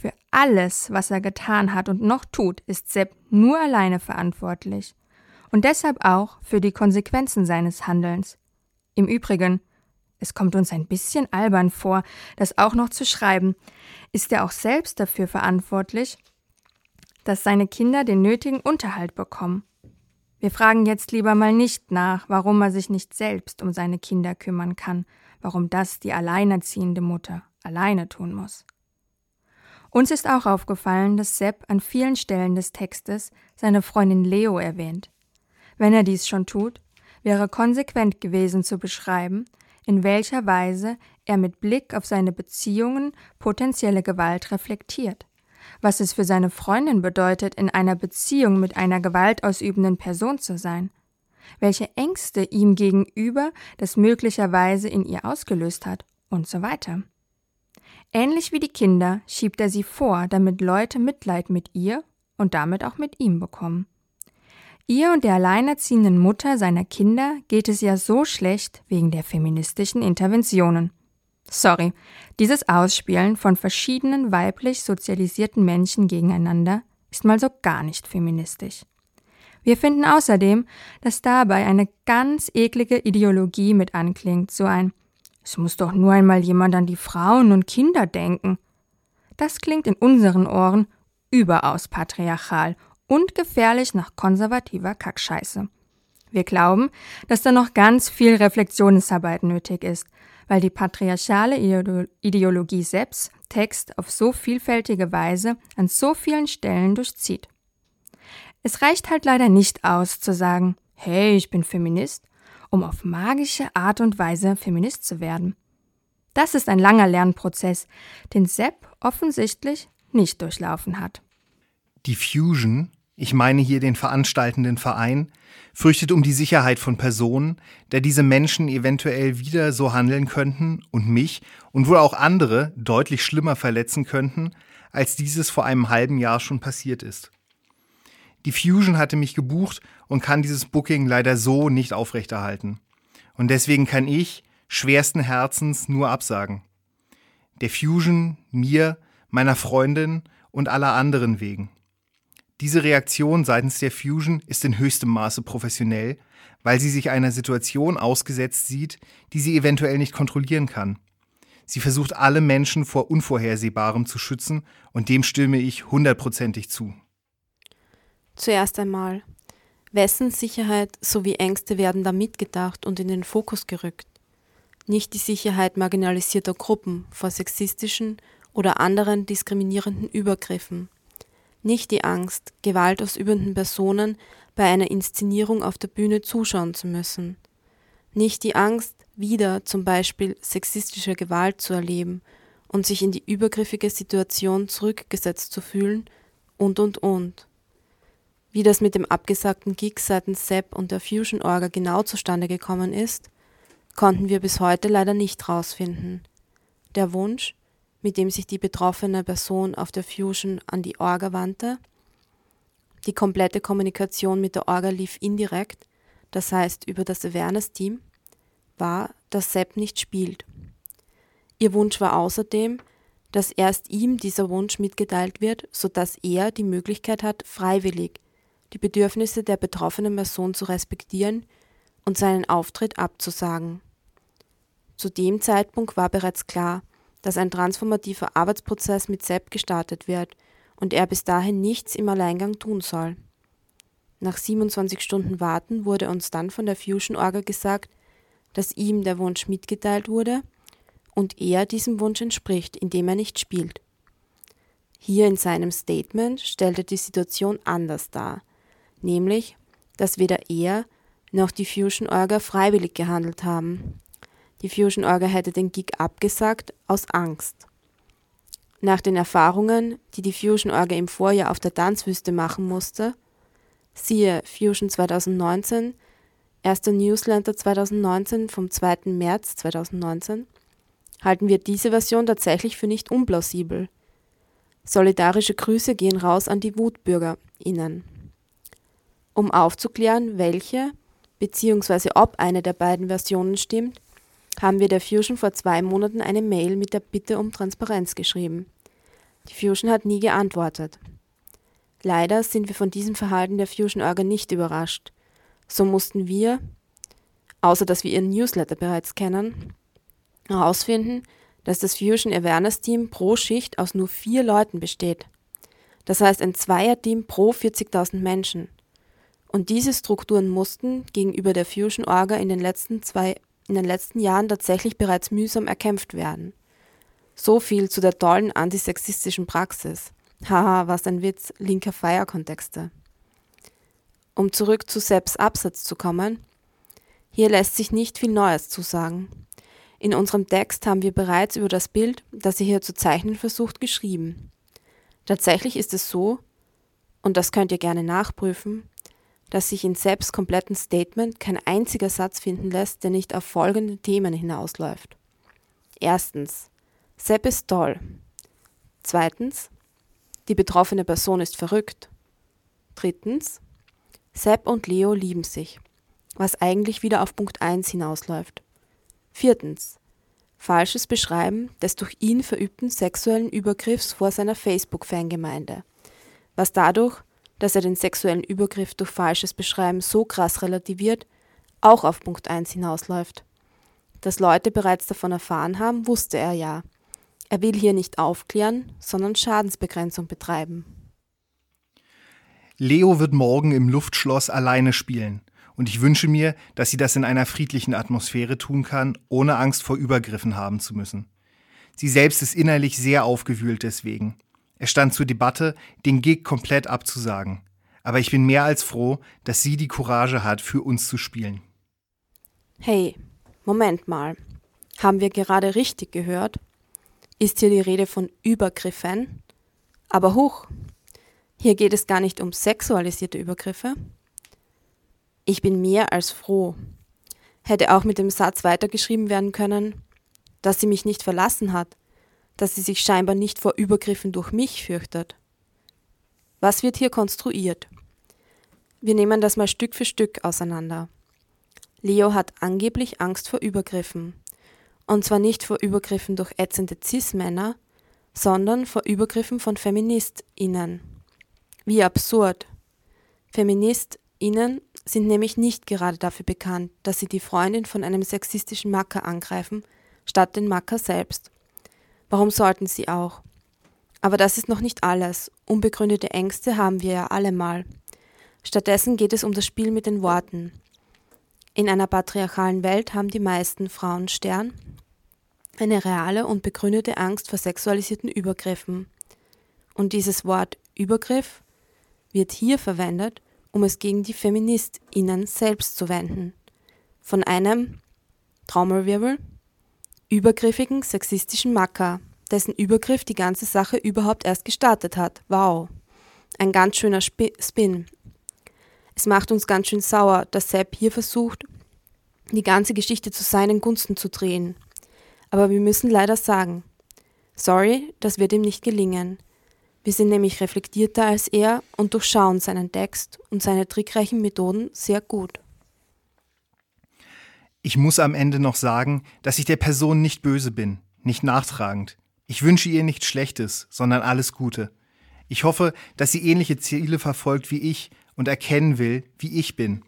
Für alles, was er getan hat und noch tut, ist Sepp nur alleine verantwortlich. Und deshalb auch für die Konsequenzen seines Handelns. Im Übrigen, es kommt uns ein bisschen albern vor, das auch noch zu schreiben. Ist er auch selbst dafür verantwortlich, dass seine Kinder den nötigen Unterhalt bekommen? Wir fragen jetzt lieber mal nicht nach, warum er sich nicht selbst um seine Kinder kümmern kann, warum das die alleinerziehende Mutter alleine tun muss. Uns ist auch aufgefallen, dass Sepp an vielen Stellen des Textes seine Freundin Leo erwähnt. Wenn er dies schon tut, wäre konsequent gewesen zu beschreiben, in welcher Weise er mit Blick auf seine Beziehungen potenzielle Gewalt reflektiert, was es für seine Freundin bedeutet, in einer Beziehung mit einer gewaltausübenden Person zu sein, welche Ängste ihm gegenüber das möglicherweise in ihr ausgelöst hat und so weiter. Ähnlich wie die Kinder schiebt er sie vor, damit Leute Mitleid mit ihr und damit auch mit ihm bekommen. Ihr und der alleinerziehenden Mutter seiner Kinder geht es ja so schlecht wegen der feministischen Interventionen. Sorry, dieses Ausspielen von verschiedenen weiblich sozialisierten Menschen gegeneinander ist mal so gar nicht feministisch. Wir finden außerdem, dass dabei eine ganz eklige Ideologie mit anklingt, so ein es muss doch nur einmal jemand an die Frauen und Kinder denken. Das klingt in unseren Ohren überaus patriarchal und gefährlich nach konservativer Kackscheiße. Wir glauben, dass da noch ganz viel Reflexionsarbeit nötig ist, weil die patriarchale Ideologie selbst Text auf so vielfältige Weise an so vielen Stellen durchzieht. Es reicht halt leider nicht aus zu sagen, hey, ich bin Feminist, um auf magische Art und Weise Feminist zu werden. Das ist ein langer Lernprozess, den Sepp offensichtlich nicht durchlaufen hat. Die Fusion, ich meine hier den veranstaltenden Verein, fürchtet um die Sicherheit von Personen, da diese Menschen eventuell wieder so handeln könnten und mich und wohl auch andere deutlich schlimmer verletzen könnten, als dieses vor einem halben Jahr schon passiert ist. Die Fusion hatte mich gebucht und kann dieses Booking leider so nicht aufrechterhalten. Und deswegen kann ich schwersten Herzens nur absagen. Der Fusion, mir, meiner Freundin und aller anderen wegen. Diese Reaktion seitens der Fusion ist in höchstem Maße professionell, weil sie sich einer Situation ausgesetzt sieht, die sie eventuell nicht kontrollieren kann. Sie versucht alle Menschen vor Unvorhersehbarem zu schützen und dem stimme ich hundertprozentig zu. Zuerst einmal, wessen Sicherheit sowie Ängste werden da mitgedacht und in den Fokus gerückt? Nicht die Sicherheit marginalisierter Gruppen vor sexistischen oder anderen diskriminierenden Übergriffen. Nicht die Angst, gewaltausübenden Personen bei einer Inszenierung auf der Bühne zuschauen zu müssen. Nicht die Angst, wieder zum Beispiel sexistische Gewalt zu erleben und sich in die übergriffige Situation zurückgesetzt zu fühlen und und und. Wie das mit dem abgesagten Gig seitens Sepp und der Fusion Orga genau zustande gekommen ist, konnten wir bis heute leider nicht rausfinden. Der Wunsch, mit dem sich die betroffene Person auf der Fusion an die Orga wandte, die komplette Kommunikation mit der Orga lief indirekt, das heißt über das Awareness-Team, war, dass Sepp nicht spielt. Ihr Wunsch war außerdem, dass erst ihm dieser Wunsch mitgeteilt wird, sodass er die Möglichkeit hat, freiwillig die Bedürfnisse der betroffenen Person zu respektieren und seinen Auftritt abzusagen. Zu dem Zeitpunkt war bereits klar, dass ein transformativer Arbeitsprozess mit Sepp gestartet wird und er bis dahin nichts im Alleingang tun soll. Nach 27 Stunden Warten wurde uns dann von der Fusion Orga gesagt, dass ihm der Wunsch mitgeteilt wurde und er diesem Wunsch entspricht, indem er nicht spielt. Hier in seinem Statement stellte die Situation anders dar, nämlich, dass weder er noch die Fusion Orga freiwillig gehandelt haben. Die Fusion Orga hätte den Gig abgesagt aus Angst. Nach den Erfahrungen, die die Fusion Orga im Vorjahr auf der Tanzwüste machen musste, siehe Fusion 2019, erster Newsletter 2019 vom 2. März 2019, halten wir diese Version tatsächlich für nicht unplausibel. Solidarische Grüße gehen raus an die WutbürgerInnen. Um aufzuklären, welche bzw. ob eine der beiden Versionen stimmt, haben wir der Fusion vor zwei Monaten eine Mail mit der Bitte um Transparenz geschrieben. Die Fusion hat nie geantwortet. Leider sind wir von diesem Verhalten der Fusion Orga nicht überrascht. So mussten wir, außer dass wir ihren Newsletter bereits kennen, herausfinden, dass das Fusion Awareness Team pro Schicht aus nur vier Leuten besteht. Das heißt ein Zweierteam pro 40.000 Menschen. Und diese Strukturen mussten gegenüber der Fusion Orga in den letzten zwei in den letzten Jahren tatsächlich bereits mühsam erkämpft werden. So viel zu der tollen antisexistischen Praxis. Haha, was ein Witz, linker Feierkontexte. Um zurück zu Sepps Absatz zu kommen, hier lässt sich nicht viel Neues zu sagen. In unserem Text haben wir bereits über das Bild, das ihr hier zu zeichnen versucht, geschrieben. Tatsächlich ist es so, und das könnt ihr gerne nachprüfen, dass sich in Sepps kompletten Statement kein einziger Satz finden lässt, der nicht auf folgende Themen hinausläuft. Erstens, Sepp ist toll. Zweitens, die betroffene Person ist verrückt. Drittens, Sepp und Leo lieben sich, was eigentlich wieder auf Punkt 1 hinausläuft. Viertens, falsches Beschreiben des durch ihn verübten sexuellen Übergriffs vor seiner Facebook-Fangemeinde, was dadurch dass er den sexuellen Übergriff durch falsches Beschreiben so krass relativiert, auch auf Punkt 1 hinausläuft. Dass Leute bereits davon erfahren haben, wusste er ja. Er will hier nicht aufklären, sondern Schadensbegrenzung betreiben. Leo wird morgen im Luftschloss alleine spielen. Und ich wünsche mir, dass sie das in einer friedlichen Atmosphäre tun kann, ohne Angst vor Übergriffen haben zu müssen. Sie selbst ist innerlich sehr aufgewühlt deswegen. Es stand zur Debatte, den Gig komplett abzusagen. aber ich bin mehr als froh, dass sie die Courage hat, für uns zu spielen. Hey, Moment mal. Haben wir gerade richtig gehört? Ist hier die Rede von Übergriffen? Aber hoch. Hier geht es gar nicht um sexualisierte Übergriffe. Ich bin mehr als froh. Hätte auch mit dem Satz weitergeschrieben werden können, dass sie mich nicht verlassen hat, dass sie sich scheinbar nicht vor Übergriffen durch mich fürchtet. Was wird hier konstruiert? Wir nehmen das mal Stück für Stück auseinander. Leo hat angeblich Angst vor Übergriffen. Und zwar nicht vor Übergriffen durch ätzende Cis-Männer, sondern vor Übergriffen von FeministInnen. Wie absurd. FeministInnen sind nämlich nicht gerade dafür bekannt, dass sie die Freundin von einem sexistischen Macker angreifen, statt den Macker selbst. Warum sollten sie auch? Aber das ist noch nicht alles. Unbegründete Ängste haben wir ja alle mal. Stattdessen geht es um das Spiel mit den Worten. In einer patriarchalen Welt haben die meisten Frauen Stern eine reale und begründete Angst vor sexualisierten Übergriffen. Und dieses Wort Übergriff wird hier verwendet, um es gegen die FeministInnen selbst zu wenden. Von einem Traumelwirbel übergriffigen sexistischen Macker, dessen Übergriff die ganze Sache überhaupt erst gestartet hat. Wow. Ein ganz schöner Spin. Es macht uns ganz schön sauer, dass Sepp hier versucht, die ganze Geschichte zu seinen Gunsten zu drehen. Aber wir müssen leider sagen, sorry, das wird ihm nicht gelingen. Wir sind nämlich reflektierter als er und durchschauen seinen Text und seine trickreichen Methoden sehr gut. Ich muss am Ende noch sagen, dass ich der Person nicht böse bin, nicht nachtragend. Ich wünsche ihr nichts Schlechtes, sondern alles Gute. Ich hoffe, dass sie ähnliche Ziele verfolgt wie ich und erkennen will, wie ich bin.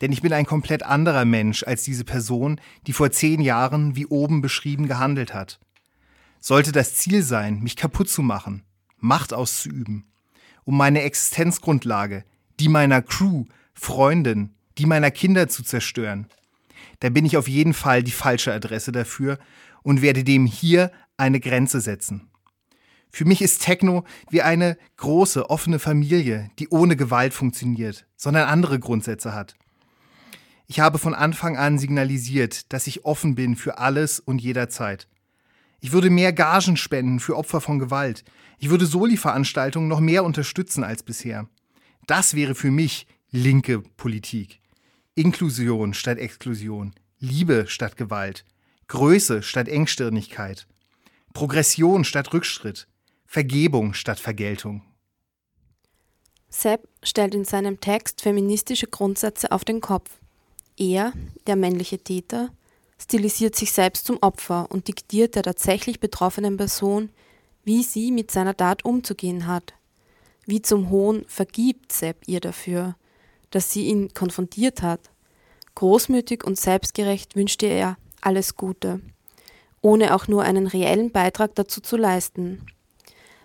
Denn ich bin ein komplett anderer Mensch als diese Person, die vor zehn Jahren, wie oben beschrieben, gehandelt hat. Sollte das Ziel sein, mich kaputt zu machen, Macht auszuüben, um meine Existenzgrundlage, die meiner Crew, Freundin, die meiner Kinder zu zerstören, da bin ich auf jeden Fall die falsche Adresse dafür und werde dem hier eine Grenze setzen. Für mich ist Techno wie eine große, offene Familie, die ohne Gewalt funktioniert, sondern andere Grundsätze hat. Ich habe von Anfang an signalisiert, dass ich offen bin für alles und jederzeit. Ich würde mehr Gagen spenden für Opfer von Gewalt. Ich würde Soli-Veranstaltungen noch mehr unterstützen als bisher. Das wäre für mich linke Politik. Inklusion statt Exklusion, Liebe statt Gewalt, Größe statt Engstirnigkeit, Progression statt Rückschritt, Vergebung statt Vergeltung. Sepp stellt in seinem Text feministische Grundsätze auf den Kopf. Er, der männliche Täter, stilisiert sich selbst zum Opfer und diktiert der tatsächlich betroffenen Person, wie sie mit seiner Tat umzugehen hat. Wie zum Hohn vergibt Sepp ihr dafür, dass sie ihn konfrontiert hat. Großmütig und selbstgerecht wünschte er alles Gute, ohne auch nur einen reellen Beitrag dazu zu leisten.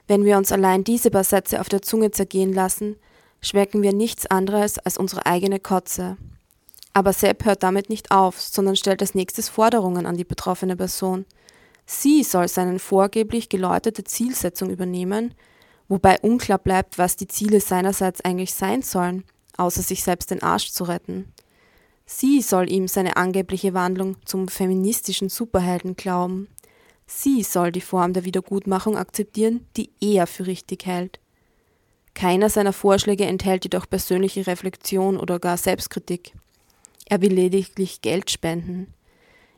Wenn wir uns allein diese paar Sätze auf der Zunge zergehen lassen, schmecken wir nichts anderes als unsere eigene Kotze. Aber Sepp hört damit nicht auf, sondern stellt als nächstes Forderungen an die betroffene Person. Sie soll seine vorgeblich geläutete Zielsetzung übernehmen, wobei unklar bleibt, was die Ziele seinerseits eigentlich sein sollen, außer sich selbst den Arsch zu retten. Sie soll ihm seine angebliche Wandlung zum feministischen Superhelden glauben. Sie soll die Form der Wiedergutmachung akzeptieren, die er für richtig hält. Keiner seiner Vorschläge enthält jedoch persönliche Reflexion oder gar Selbstkritik. Er will lediglich Geld spenden.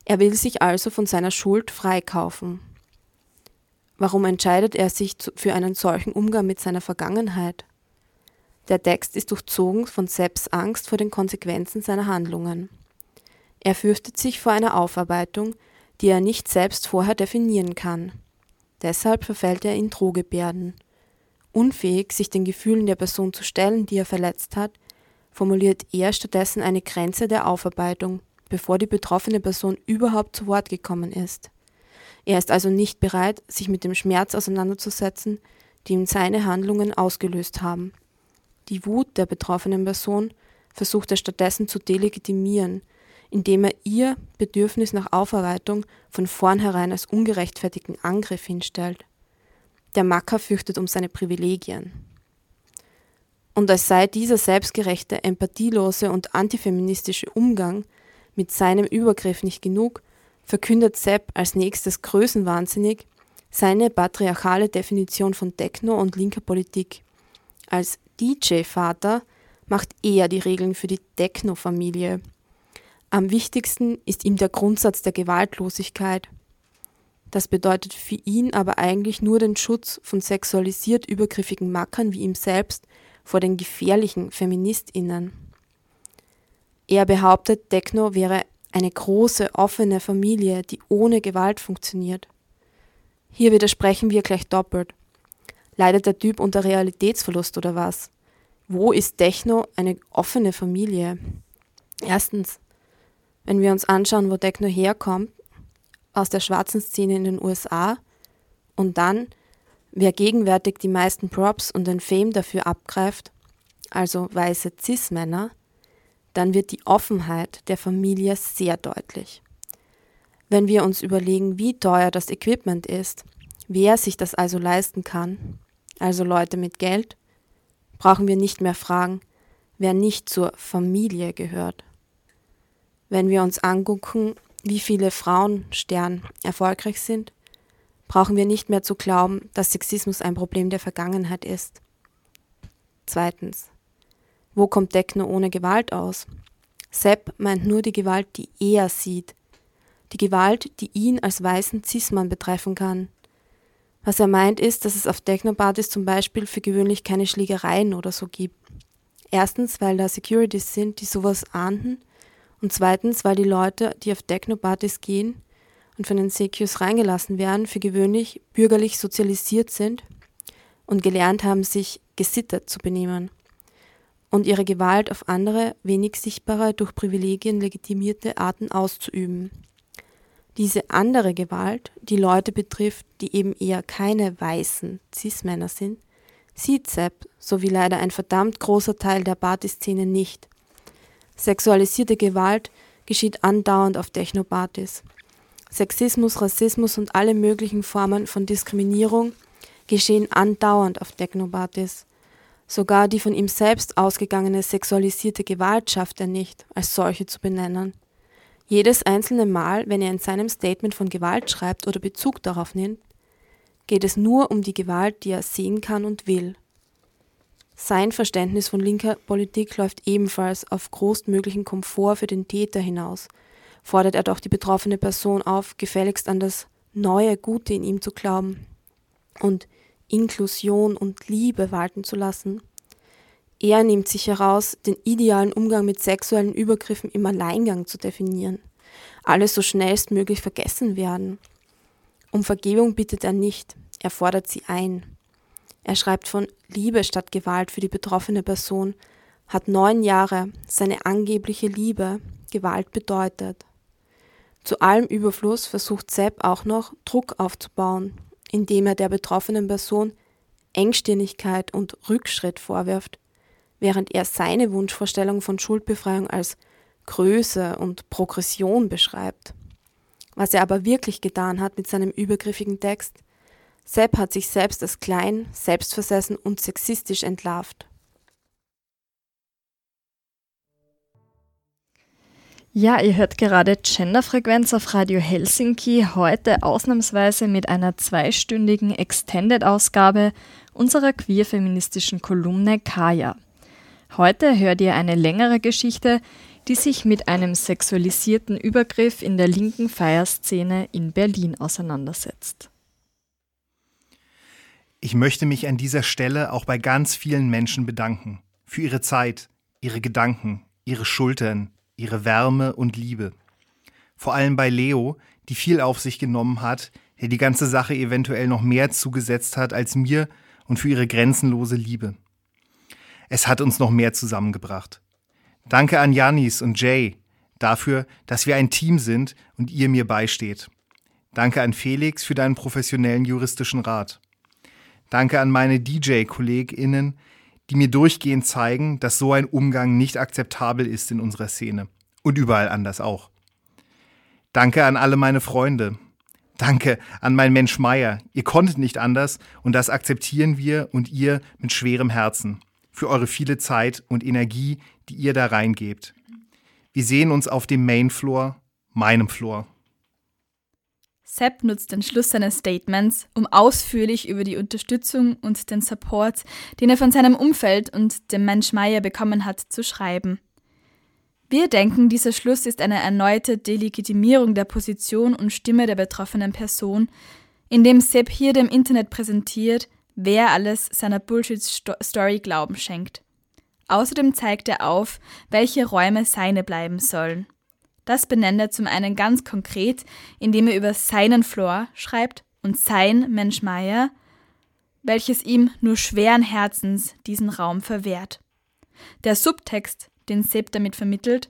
Er will sich also von seiner Schuld freikaufen. Warum entscheidet er sich für einen solchen Umgang mit seiner Vergangenheit? Der Text ist durchzogen von Sepps Angst vor den Konsequenzen seiner Handlungen. Er fürchtet sich vor einer Aufarbeitung, die er nicht selbst vorher definieren kann. Deshalb verfällt er in Drohgebärden. Unfähig, sich den Gefühlen der Person zu stellen, die er verletzt hat, formuliert er stattdessen eine Grenze der Aufarbeitung, bevor die betroffene Person überhaupt zu Wort gekommen ist. Er ist also nicht bereit, sich mit dem Schmerz auseinanderzusetzen, den seine Handlungen ausgelöst haben. Die Wut der betroffenen Person versucht er stattdessen zu delegitimieren, indem er ihr Bedürfnis nach Aufarbeitung von vornherein als ungerechtfertigten Angriff hinstellt. Der Macker fürchtet um seine Privilegien. Und als sei dieser selbstgerechte, empathielose und antifeministische Umgang mit seinem Übergriff nicht genug, verkündet Sepp als nächstes größenwahnsinnig seine patriarchale Definition von Techno und linker Politik. Als DJ-Vater macht er die Regeln für die Techno-Familie. Am wichtigsten ist ihm der Grundsatz der Gewaltlosigkeit. Das bedeutet für ihn aber eigentlich nur den Schutz von sexualisiert übergriffigen Mackern wie ihm selbst vor den gefährlichen Feministinnen. Er behauptet, Techno wäre eine große, offene Familie, die ohne Gewalt funktioniert. Hier widersprechen wir gleich doppelt. Leidet der Typ unter Realitätsverlust oder was? Wo ist Techno eine offene Familie? Erstens, wenn wir uns anschauen, wo Techno herkommt, aus der schwarzen Szene in den USA und dann, wer gegenwärtig die meisten Props und den Fame dafür abgreift, also weiße Cis-Männer, dann wird die Offenheit der Familie sehr deutlich. Wenn wir uns überlegen, wie teuer das Equipment ist, wer sich das also leisten kann, also Leute mit Geld, brauchen wir nicht mehr fragen, wer nicht zur Familie gehört. Wenn wir uns angucken, wie viele Frauenstern erfolgreich sind, brauchen wir nicht mehr zu glauben, dass Sexismus ein Problem der Vergangenheit ist. Zweitens. Wo kommt Techno ohne Gewalt aus? Sepp meint nur die Gewalt, die er sieht. Die Gewalt, die ihn als weißen Cis-Mann betreffen kann. Was er meint ist, dass es auf Techno-Partys zum Beispiel für gewöhnlich keine Schlägereien oder so gibt. Erstens, weil da Securities sind, die sowas ahnden und zweitens, weil die Leute, die auf Techno-Partys gehen und von den CQs reingelassen werden, für gewöhnlich bürgerlich sozialisiert sind und gelernt haben, sich gesittet zu benehmen und ihre Gewalt auf andere, wenig sichtbare, durch Privilegien legitimierte Arten auszuüben. Diese andere Gewalt, die Leute betrifft, die eben eher keine weißen Cis-Männer sind, sieht Sepp, so wie leider ein verdammt großer Teil der Partyszene nicht. Sexualisierte Gewalt geschieht andauernd auf Technopartys. Sexismus, Rassismus und alle möglichen Formen von Diskriminierung geschehen andauernd auf Technopartys. Sogar die von ihm selbst ausgegangene sexualisierte Gewalt schafft er nicht, als solche zu benennen. Jedes einzelne Mal, wenn er in seinem Statement von Gewalt schreibt oder Bezug darauf nimmt, geht es nur um die Gewalt, die er sehen kann und will. Sein Verständnis von linker Politik läuft ebenfalls auf größtmöglichen Komfort für den Täter hinaus. Fordert er doch die betroffene Person auf, gefälligst an das neue Gute in ihm zu glauben und Inklusion und Liebe walten zu lassen. Er nimmt sich heraus, den idealen Umgang mit sexuellen Übergriffen im Alleingang zu definieren. Alles so schnellstmöglich vergessen werden. Um Vergebung bittet er nicht, er fordert sie ein. Er schreibt von Liebe statt Gewalt für die betroffene Person, hat neun Jahre seine angebliche Liebe Gewalt bedeutet. Zu allem Überfluss versucht Sepp auch noch Druck aufzubauen, indem er der betroffenen Person Engstirnigkeit und Rückschritt vorwirft, während er seine Wunschvorstellung von Schuldbefreiung als Größe und Progression beschreibt. Was er aber wirklich getan hat mit seinem übergriffigen Text, Sepp hat sich selbst als klein, selbstversessen und sexistisch entlarvt. Ja, ihr hört gerade Genderfrequenz auf Radio Helsinki, heute ausnahmsweise mit einer zweistündigen Extended-Ausgabe unserer queer-feministischen Kolumne Kaya. Heute hört ihr eine längere Geschichte, die sich mit einem sexualisierten Übergriff in der linken Feierszene in Berlin auseinandersetzt. Ich möchte mich an dieser Stelle auch bei ganz vielen Menschen bedanken. Für ihre Zeit, ihre Gedanken, ihre Schultern, ihre Wärme und Liebe. Vor allem bei Leo, die viel auf sich genommen hat, der die ganze Sache eventuell noch mehr zugesetzt hat als mir und für ihre grenzenlose Liebe. Es hat uns noch mehr zusammengebracht. Danke an Janis und Jay dafür, dass wir ein Team sind und ihr mir beisteht. Danke an Felix für deinen professionellen juristischen Rat. Danke an meine DJ-KollegInnen, die mir durchgehend zeigen, dass so ein Umgang nicht akzeptabel ist in unserer Szene. Und überall anders auch. Danke an alle meine Freunde. Danke an mein Mensch Meier. Ihr konntet nicht anders und das akzeptieren wir und ihr mit schwerem Herzen. Für eure viele Zeit und Energie, die ihr da reingebt. Wir sehen uns auf dem Main Floor, meinem Floor. Sepp nutzt den Schluss seines Statements, um ausführlich über die Unterstützung und den Support, den er von seinem Umfeld und dem Mensch Meier bekommen hat, zu schreiben. Wir denken, dieser Schluss ist eine erneute Delegitimierung der Position und Stimme der betroffenen Person, indem Sepp hier dem Internet präsentiert, wer alles seiner Bullshit-Story Glauben schenkt. Außerdem zeigt er auf, welche Räume seine bleiben sollen. Das benennt er zum einen ganz konkret, indem er über seinen Floor schreibt und sein Mensch Meier, welches ihm nur schweren Herzens diesen Raum verwehrt. Der Subtext, den Sepp damit vermittelt,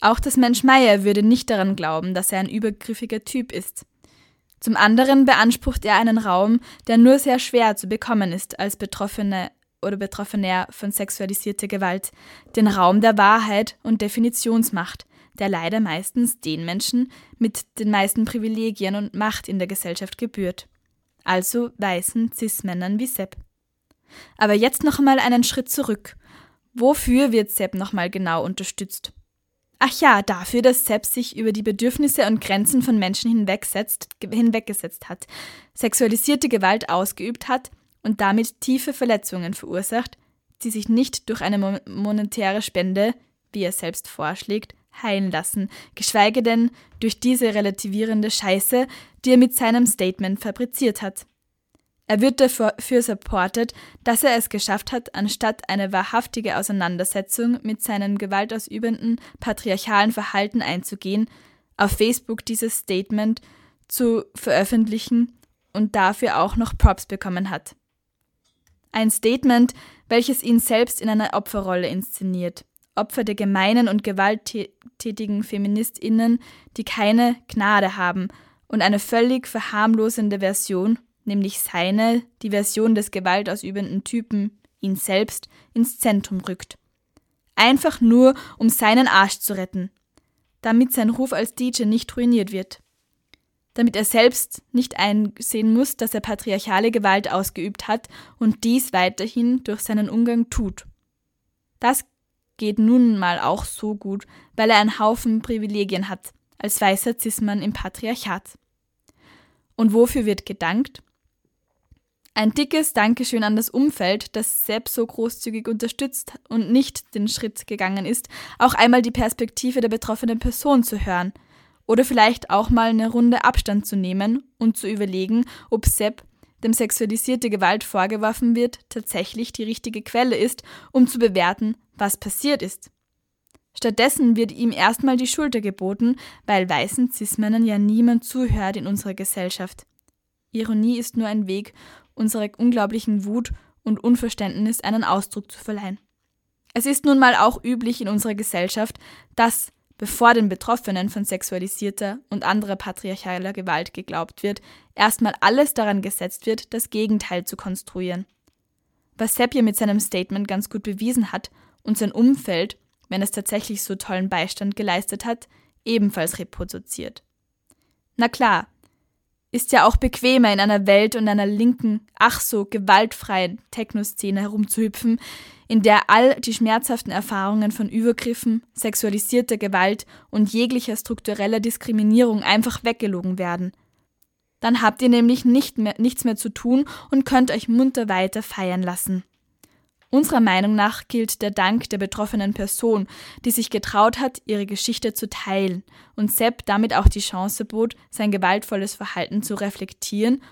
auch das Mensch Meier würde nicht daran glauben, dass er ein übergriffiger Typ ist. Zum anderen beansprucht er einen Raum, der nur sehr schwer zu bekommen ist als Betroffene oder Betroffener von sexualisierter Gewalt, den Raum der Wahrheit und Definitionsmacht, der leider meistens den Menschen mit den meisten Privilegien und Macht in der Gesellschaft gebührt. Also weißen Cis-Männern wie Sepp. Aber jetzt noch einmal einen Schritt zurück. Wofür wird Sepp nochmal genau unterstützt? Ach ja, dafür, dass Sepp sich über die Bedürfnisse und Grenzen von Menschen hinwegsetzt, hinweggesetzt hat, sexualisierte Gewalt ausgeübt hat und damit tiefe Verletzungen verursacht, die sich nicht durch eine monetäre Spende, wie er selbst vorschlägt, heilen lassen, geschweige denn durch diese relativierende Scheiße, die er mit seinem Statement fabriziert hat. Er wird dafür supportet, dass er es geschafft hat, anstatt eine wahrhaftige Auseinandersetzung mit seinem gewaltausübenden patriarchalen Verhalten einzugehen, auf Facebook dieses Statement zu veröffentlichen und dafür auch noch Props bekommen hat. Ein Statement, welches ihn selbst in einer Opferrolle inszeniert. Opfer der gemeinen und gewalttätigen Feministinnen, die keine Gnade haben und eine völlig verharmlosende Version, nämlich seine, die Version des gewaltausübenden Typen, ihn selbst, ins Zentrum rückt. Einfach nur, um seinen Arsch zu retten, damit sein Ruf als DJ nicht ruiniert wird. Damit er selbst nicht einsehen muss, dass er patriarchale Gewalt ausgeübt hat und dies weiterhin durch seinen Umgang tut. Das geht nun mal auch so gut, weil er einen Haufen Privilegien hat, als weißer Zismann im Patriarchat. Und wofür wird gedankt? Ein dickes Dankeschön an das Umfeld, das Sepp so großzügig unterstützt und nicht den Schritt gegangen ist, auch einmal die Perspektive der betroffenen Person zu hören. Oder vielleicht auch mal eine Runde Abstand zu nehmen und zu überlegen, ob Sepp dem sexualisierte Gewalt vorgeworfen wird, tatsächlich die richtige Quelle ist, um zu bewerten, was passiert ist. Stattdessen wird ihm erstmal die Schulter geboten, weil weißen Cis-Männern ja niemand zuhört in unserer Gesellschaft. Ironie ist nur ein Weg, unserer unglaublichen Wut und Unverständnis einen Ausdruck zu verleihen. Es ist nun mal auch üblich in unserer Gesellschaft, dass bevor den Betroffenen von sexualisierter und anderer patriarchaler Gewalt geglaubt wird, erstmal alles daran gesetzt wird, das Gegenteil zu konstruieren. Was Sepp mit seinem Statement ganz gut bewiesen hat und sein Umfeld, wenn es tatsächlich so tollen Beistand geleistet hat, ebenfalls reproduziert. Na klar, ist ja auch bequemer in einer Welt und einer linken, ach so gewaltfreien Techno-Szene herumzuhüpfen, in der all die schmerzhaften Erfahrungen von Übergriffen, sexualisierter Gewalt und jeglicher struktureller Diskriminierung einfach weggelogen werden. Dann habt ihr nämlich nicht mehr, nichts mehr zu tun und könnt euch munter weiter feiern lassen. Unserer Meinung nach gilt der Dank der betroffenen Person, die sich getraut hat, ihre Geschichte zu teilen und Sepp damit auch die Chance bot, sein gewaltvolles Verhalten zu reflektieren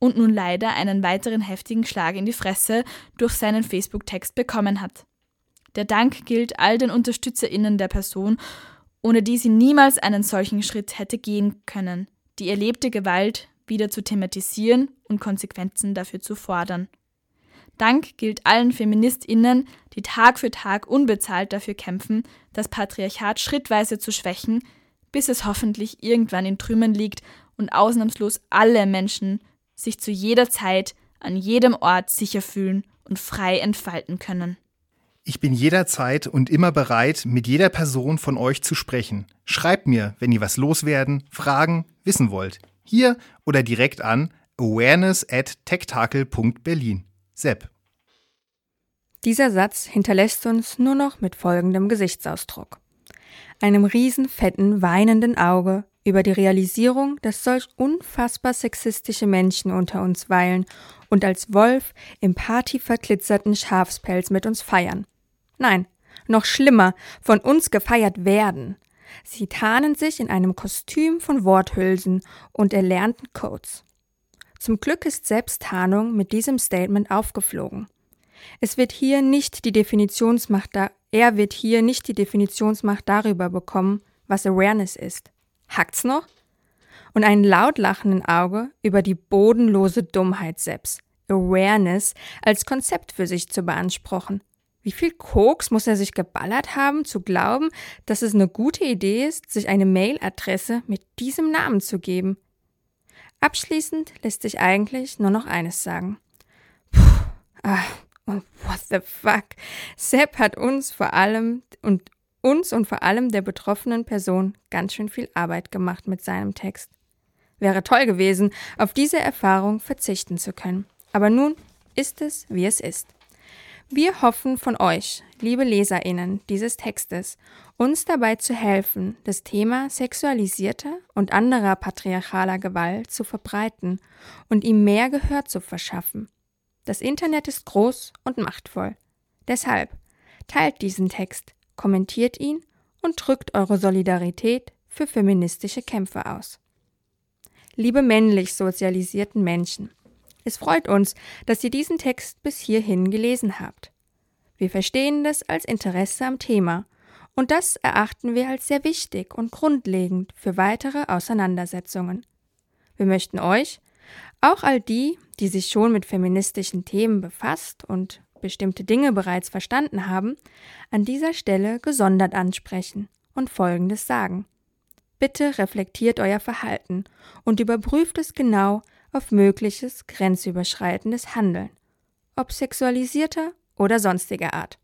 und nun leider einen weiteren heftigen Schlag in die Fresse durch seinen Facebook-Text bekommen hat. Der Dank gilt all den UnterstützerInnen der Person, ohne die sie niemals einen solchen Schritt hätte gehen können, die erlebte Gewalt wieder zu thematisieren und Konsequenzen dafür zu fordern. Dank gilt allen FeministInnen, die Tag für Tag unbezahlt dafür kämpfen, das Patriarchat schrittweise zu schwächen, bis es hoffentlich irgendwann in Trümmern liegt und ausnahmslos alle Menschen sich zu jeder Zeit an jedem Ort sicher fühlen und frei entfalten können. Ich bin jederzeit und immer bereit, mit jeder Person von euch zu sprechen. Schreibt mir, wenn ihr was loswerden, fragen, wissen wollt. Hier oder direkt an awareness at tektakel.berlin. Sepp. Dieser Satz hinterlässt uns nur noch mit folgendem Gesichtsausdruck. Einem riesenfetten, weinenden Auge über die Realisierung, dass solch unfassbar sexistische Menschen unter uns weilen und als Wolf im partyverglitzerten Schafspelz mit uns feiern. Nein, noch schlimmer, von uns gefeiert werden. Sie tarnen sich in einem Kostüm von Worthülsen und erlernten Codes. Zum Glück ist Selbsttarnung mit diesem Statement aufgeflogen. Es wird hier nicht die Definitionsmacht da, er wird hier nicht die Definitionsmacht darüber bekommen, was Awareness ist. Hackt's noch? Und einen laut lachenden Auge über die bodenlose Dummheit Sepps, Awareness als Konzept für sich zu beanspruchen. Wie viel Koks muss er sich geballert haben, zu glauben, dass es eine gute Idee ist, sich eine Mailadresse mit diesem Namen zu geben? Abschließend lässt sich eigentlich nur noch eines sagen. Puh, ah, und what the fuck? Sepp hat uns vor allem und uns und vor allem der betroffenen Person ganz schön viel Arbeit gemacht mit seinem Text. Wäre toll gewesen, auf diese Erfahrung verzichten zu können. Aber nun ist es, wie es ist. Wir hoffen von euch, liebe Leserinnen dieses Textes, uns dabei zu helfen, das Thema sexualisierter und anderer patriarchaler Gewalt zu verbreiten und ihm mehr Gehör zu verschaffen. Das Internet ist groß und machtvoll. Deshalb teilt diesen Text, kommentiert ihn und drückt eure Solidarität für feministische Kämpfe aus. Liebe männlich sozialisierten Menschen, es freut uns, dass ihr diesen Text bis hierhin gelesen habt. Wir verstehen das als Interesse am Thema und das erachten wir als sehr wichtig und grundlegend für weitere Auseinandersetzungen. Wir möchten euch, auch all die, die sich schon mit feministischen Themen befasst und bestimmte Dinge bereits verstanden haben, an dieser Stelle gesondert ansprechen und Folgendes sagen. Bitte reflektiert euer Verhalten und überprüft es genau auf mögliches grenzüberschreitendes Handeln, ob sexualisierter oder sonstiger Art.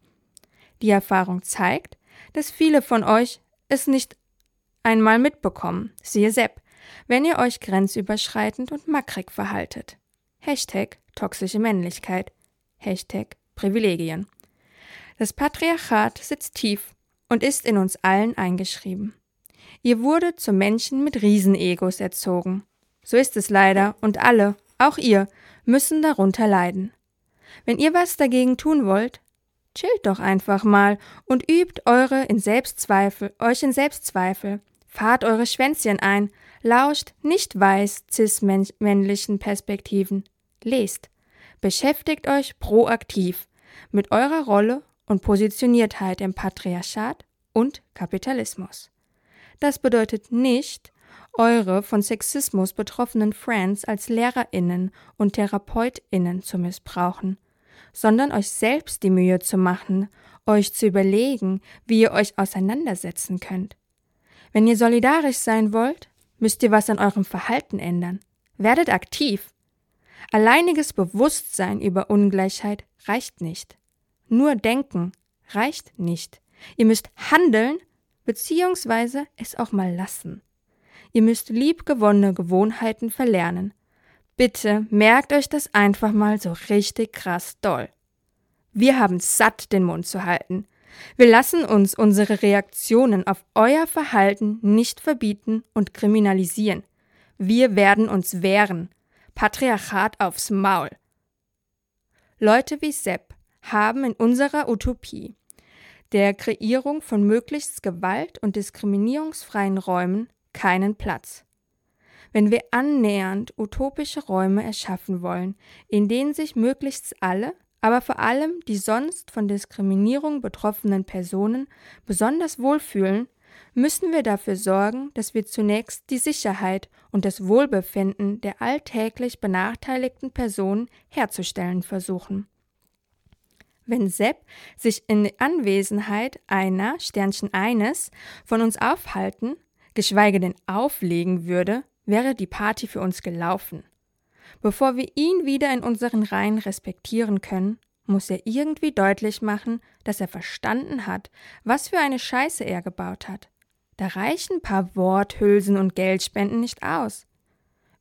Die Erfahrung zeigt, dass viele von euch es nicht einmal mitbekommen, siehe Sepp, wenn ihr euch grenzüberschreitend und mackrig verhaltet. Hashtag toxische Männlichkeit. Hashtag Privilegien. Das Patriarchat sitzt tief und ist in uns allen eingeschrieben. Ihr wurde zu Menschen mit Riesenegos erzogen. So ist es leider und alle, auch ihr, müssen darunter leiden. Wenn ihr was dagegen tun wollt, chillt doch einfach mal und übt eure in Selbstzweifel, euch in Selbstzweifel. Fahrt eure Schwänzchen ein, lauscht nicht weiß cis-männlichen Perspektiven. Lest. Beschäftigt euch proaktiv mit eurer Rolle und Positioniertheit im Patriarchat und Kapitalismus. Das bedeutet nicht, eure von Sexismus betroffenen Friends als Lehrerinnen und Therapeutinnen zu missbrauchen, sondern euch selbst die Mühe zu machen, euch zu überlegen, wie ihr euch auseinandersetzen könnt. Wenn ihr solidarisch sein wollt, müsst ihr was an eurem Verhalten ändern. Werdet aktiv. Alleiniges Bewusstsein über Ungleichheit reicht nicht. Nur denken reicht nicht. Ihr müsst handeln beziehungsweise es auch mal lassen. Ihr müsst liebgewonnene Gewohnheiten verlernen. Bitte merkt euch das einfach mal so richtig krass doll. Wir haben satt, den Mund zu halten. Wir lassen uns unsere Reaktionen auf euer Verhalten nicht verbieten und kriminalisieren. Wir werden uns wehren. Patriarchat aufs Maul. Leute wie Sepp haben in unserer Utopie der Kreierung von möglichst gewalt- und diskriminierungsfreien Räumen keinen Platz. Wenn wir annähernd utopische Räume erschaffen wollen, in denen sich möglichst alle, aber vor allem die sonst von Diskriminierung betroffenen Personen besonders wohlfühlen, müssen wir dafür sorgen, dass wir zunächst die Sicherheit und das Wohlbefinden der alltäglich benachteiligten Personen herzustellen versuchen. Wenn Sepp sich in Anwesenheit einer Sternchen eines von uns aufhalten, geschweige denn auflegen würde, wäre die Party für uns gelaufen. Bevor wir ihn wieder in unseren Reihen respektieren können, muss er irgendwie deutlich machen, dass er verstanden hat, was für eine Scheiße er gebaut hat. Da reichen paar Worthülsen und Geldspenden nicht aus.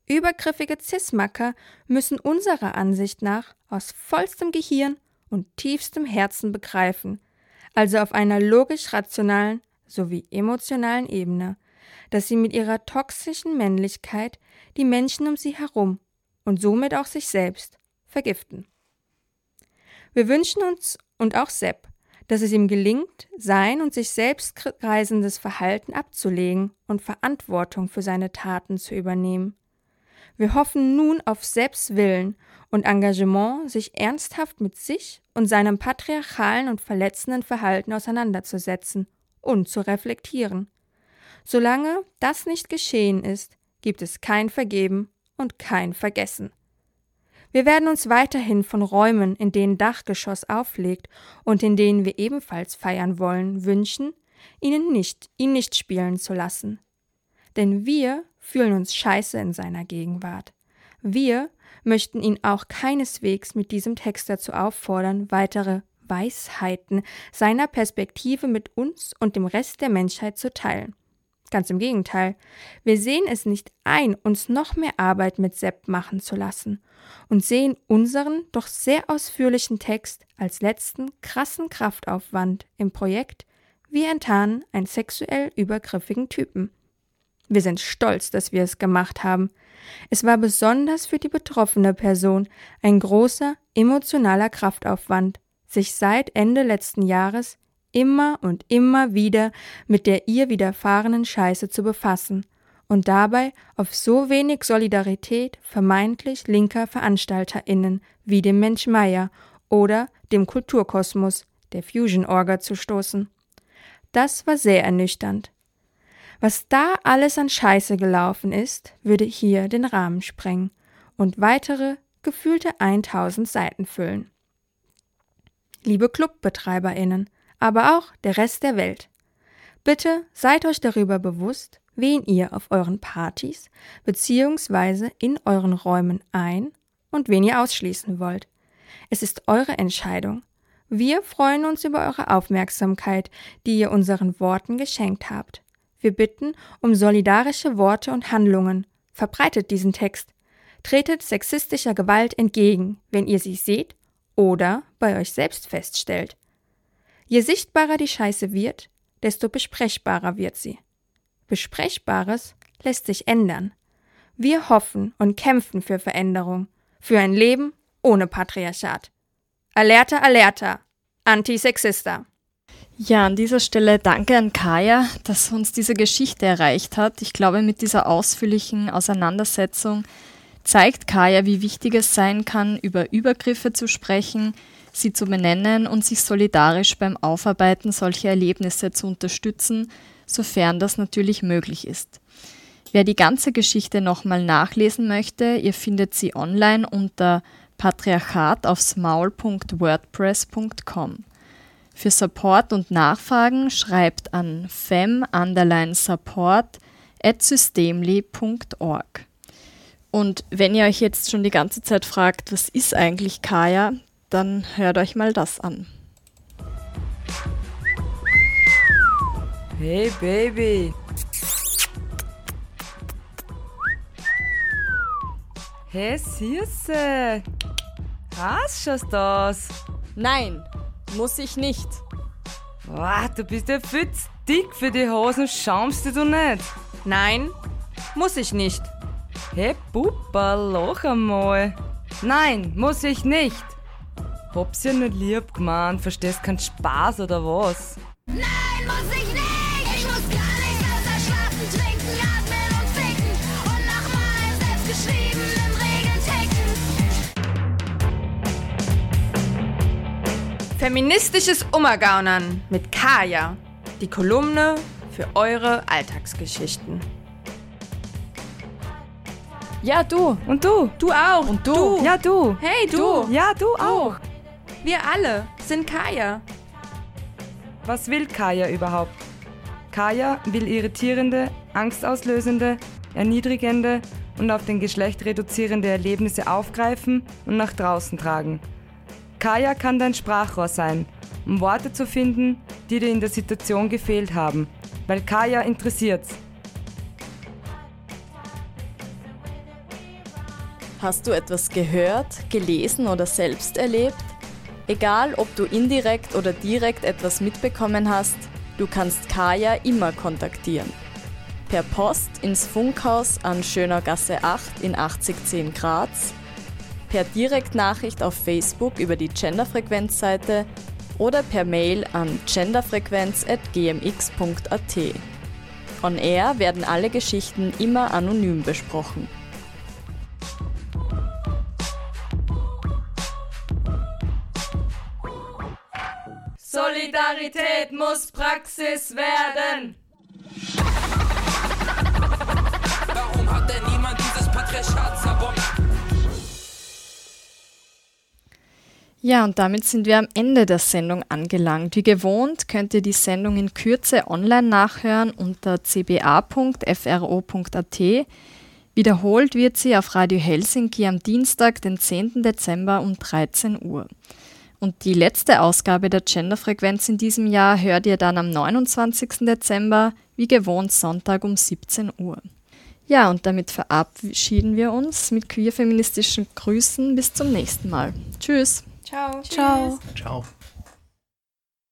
Übergriffige Zismacker müssen unserer Ansicht nach aus vollstem Gehirn und tiefstem Herzen begreifen, also auf einer logisch-rationalen sowie emotionalen Ebene, dass sie mit ihrer toxischen Männlichkeit die Menschen um sie herum und somit auch sich selbst vergiften. Wir wünschen uns und auch Sepp, dass es ihm gelingt, sein und sich selbst kreisendes Verhalten abzulegen und Verantwortung für seine Taten zu übernehmen. Wir hoffen nun auf Sepps Willen und Engagement, sich ernsthaft mit sich und seinem patriarchalen und verletzenden Verhalten auseinanderzusetzen und zu reflektieren. Solange das nicht geschehen ist, gibt es kein Vergeben und kein Vergessen. Wir werden uns weiterhin von Räumen, in denen Dachgeschoss auflegt und in denen wir ebenfalls feiern wollen, wünschen, ihnen nicht, ihn nicht spielen zu lassen. Denn wir fühlen uns scheiße in seiner Gegenwart. Wir möchten ihn auch keineswegs mit diesem Text dazu auffordern, weitere Weisheiten seiner Perspektive mit uns und dem Rest der Menschheit zu teilen. Ganz im Gegenteil, wir sehen es nicht ein, uns noch mehr Arbeit mit Sepp machen zu lassen und sehen unseren doch sehr ausführlichen Text als letzten krassen Kraftaufwand im Projekt Wir enttarnen einen sexuell übergriffigen Typen. Wir sind stolz, dass wir es gemacht haben. Es war besonders für die betroffene Person ein großer emotionaler Kraftaufwand, sich seit Ende letzten Jahres immer und immer wieder mit der ihr widerfahrenen Scheiße zu befassen und dabei auf so wenig Solidarität vermeintlich linker VeranstalterInnen wie dem Mensch Meier oder dem Kulturkosmos, der Fusion Orga, zu stoßen. Das war sehr ernüchternd. Was da alles an Scheiße gelaufen ist, würde hier den Rahmen sprengen und weitere gefühlte 1000 Seiten füllen. Liebe ClubbetreiberInnen, aber auch der Rest der Welt. Bitte seid euch darüber bewusst, wen ihr auf euren Partys bzw. in euren Räumen ein und wen ihr ausschließen wollt. Es ist eure Entscheidung. Wir freuen uns über eure Aufmerksamkeit, die ihr unseren Worten geschenkt habt. Wir bitten um solidarische Worte und Handlungen. Verbreitet diesen Text. Tretet sexistischer Gewalt entgegen, wenn ihr sie seht oder bei euch selbst feststellt. Je sichtbarer die Scheiße wird, desto besprechbarer wird sie. Besprechbares lässt sich ändern. Wir hoffen und kämpfen für Veränderung, für ein Leben ohne Patriarchat. Alerta, alerta, Antisexista. Ja, an dieser Stelle danke an Kaya, dass uns diese Geschichte erreicht hat. Ich glaube, mit dieser ausführlichen Auseinandersetzung zeigt Kaya, wie wichtig es sein kann, über Übergriffe zu sprechen, sie zu benennen und sich solidarisch beim Aufarbeiten solcher Erlebnisse zu unterstützen, sofern das natürlich möglich ist. Wer die ganze Geschichte nochmal nachlesen möchte, ihr findet sie online unter patriarchat aufs Maul.wordpress.com. Für Support und Nachfragen schreibt an fem-support at systemli.org. Und wenn ihr euch jetzt schon die ganze Zeit fragt, was ist eigentlich Kaya, dann hört euch mal das an. Hey Baby. Hey Süße. Hast du das? Nein, muss ich nicht. Boah, du bist ja viel zu dick für die Hosen, schaumst du nicht? Nein, muss ich nicht. Hey Puppa, lach einmal. Nein, muss ich nicht. Hab's ja nicht lieb gemeint, verstehst keinen Spaß oder was? Nein, muss ich nicht! Ich muss gar nichts außer schlafen, trinken, atmen und ficken und nach meinen selbstgeschriebenen Regeln ticken. Feministisches Ummergaunern mit Kaya, die Kolumne für eure Alltagsgeschichten. Ja, du. Und du. Du auch. Und du. Ja, du. Hey, du. Du. Ja, du auch. Wir alle sind Kaya. Was will Kaya überhaupt? Kaya will irritierende, angstauslösende, erniedrigende und auf den Geschlecht reduzierende Erlebnisse aufgreifen und nach draußen tragen. Kaya kann dein Sprachrohr sein, um Worte zu finden, die dir in der Situation gefehlt haben, weil Kaya interessiert's. Hast du etwas gehört, gelesen oder selbst erlebt? Egal, ob du indirekt oder direkt etwas mitbekommen hast, du kannst Kaya immer kontaktieren. Per Post ins Funkhaus an Schöner Gasse 8 in 8010 Graz, per Direktnachricht auf Facebook über die Genderfrequenzseite oder per Mail an genderfrequenz.gmx.at. On Air werden alle Geschichten immer anonym besprochen. Solidarität muss Praxis werden. Warum hat denn niemand dieses Patriarchat zerbombt? Ja, und damit sind wir am Ende der Sendung angelangt. Wie gewohnt könnt ihr die Sendung in Kürze online nachhören unter cba.fro.at. Wiederholt wird sie auf Radio Helsinki am Dienstag, den 10. Dezember um 13 Uhr. Und die letzte Ausgabe der Genderfrequenz in diesem Jahr hört ihr dann am 29. Dezember, wie gewohnt Sonntag um 17 Uhr. Ja, und damit verabschieden wir uns mit queer-feministischen Grüßen. Bis zum nächsten Mal. Tschüss. Ciao. Ciao. Ciao.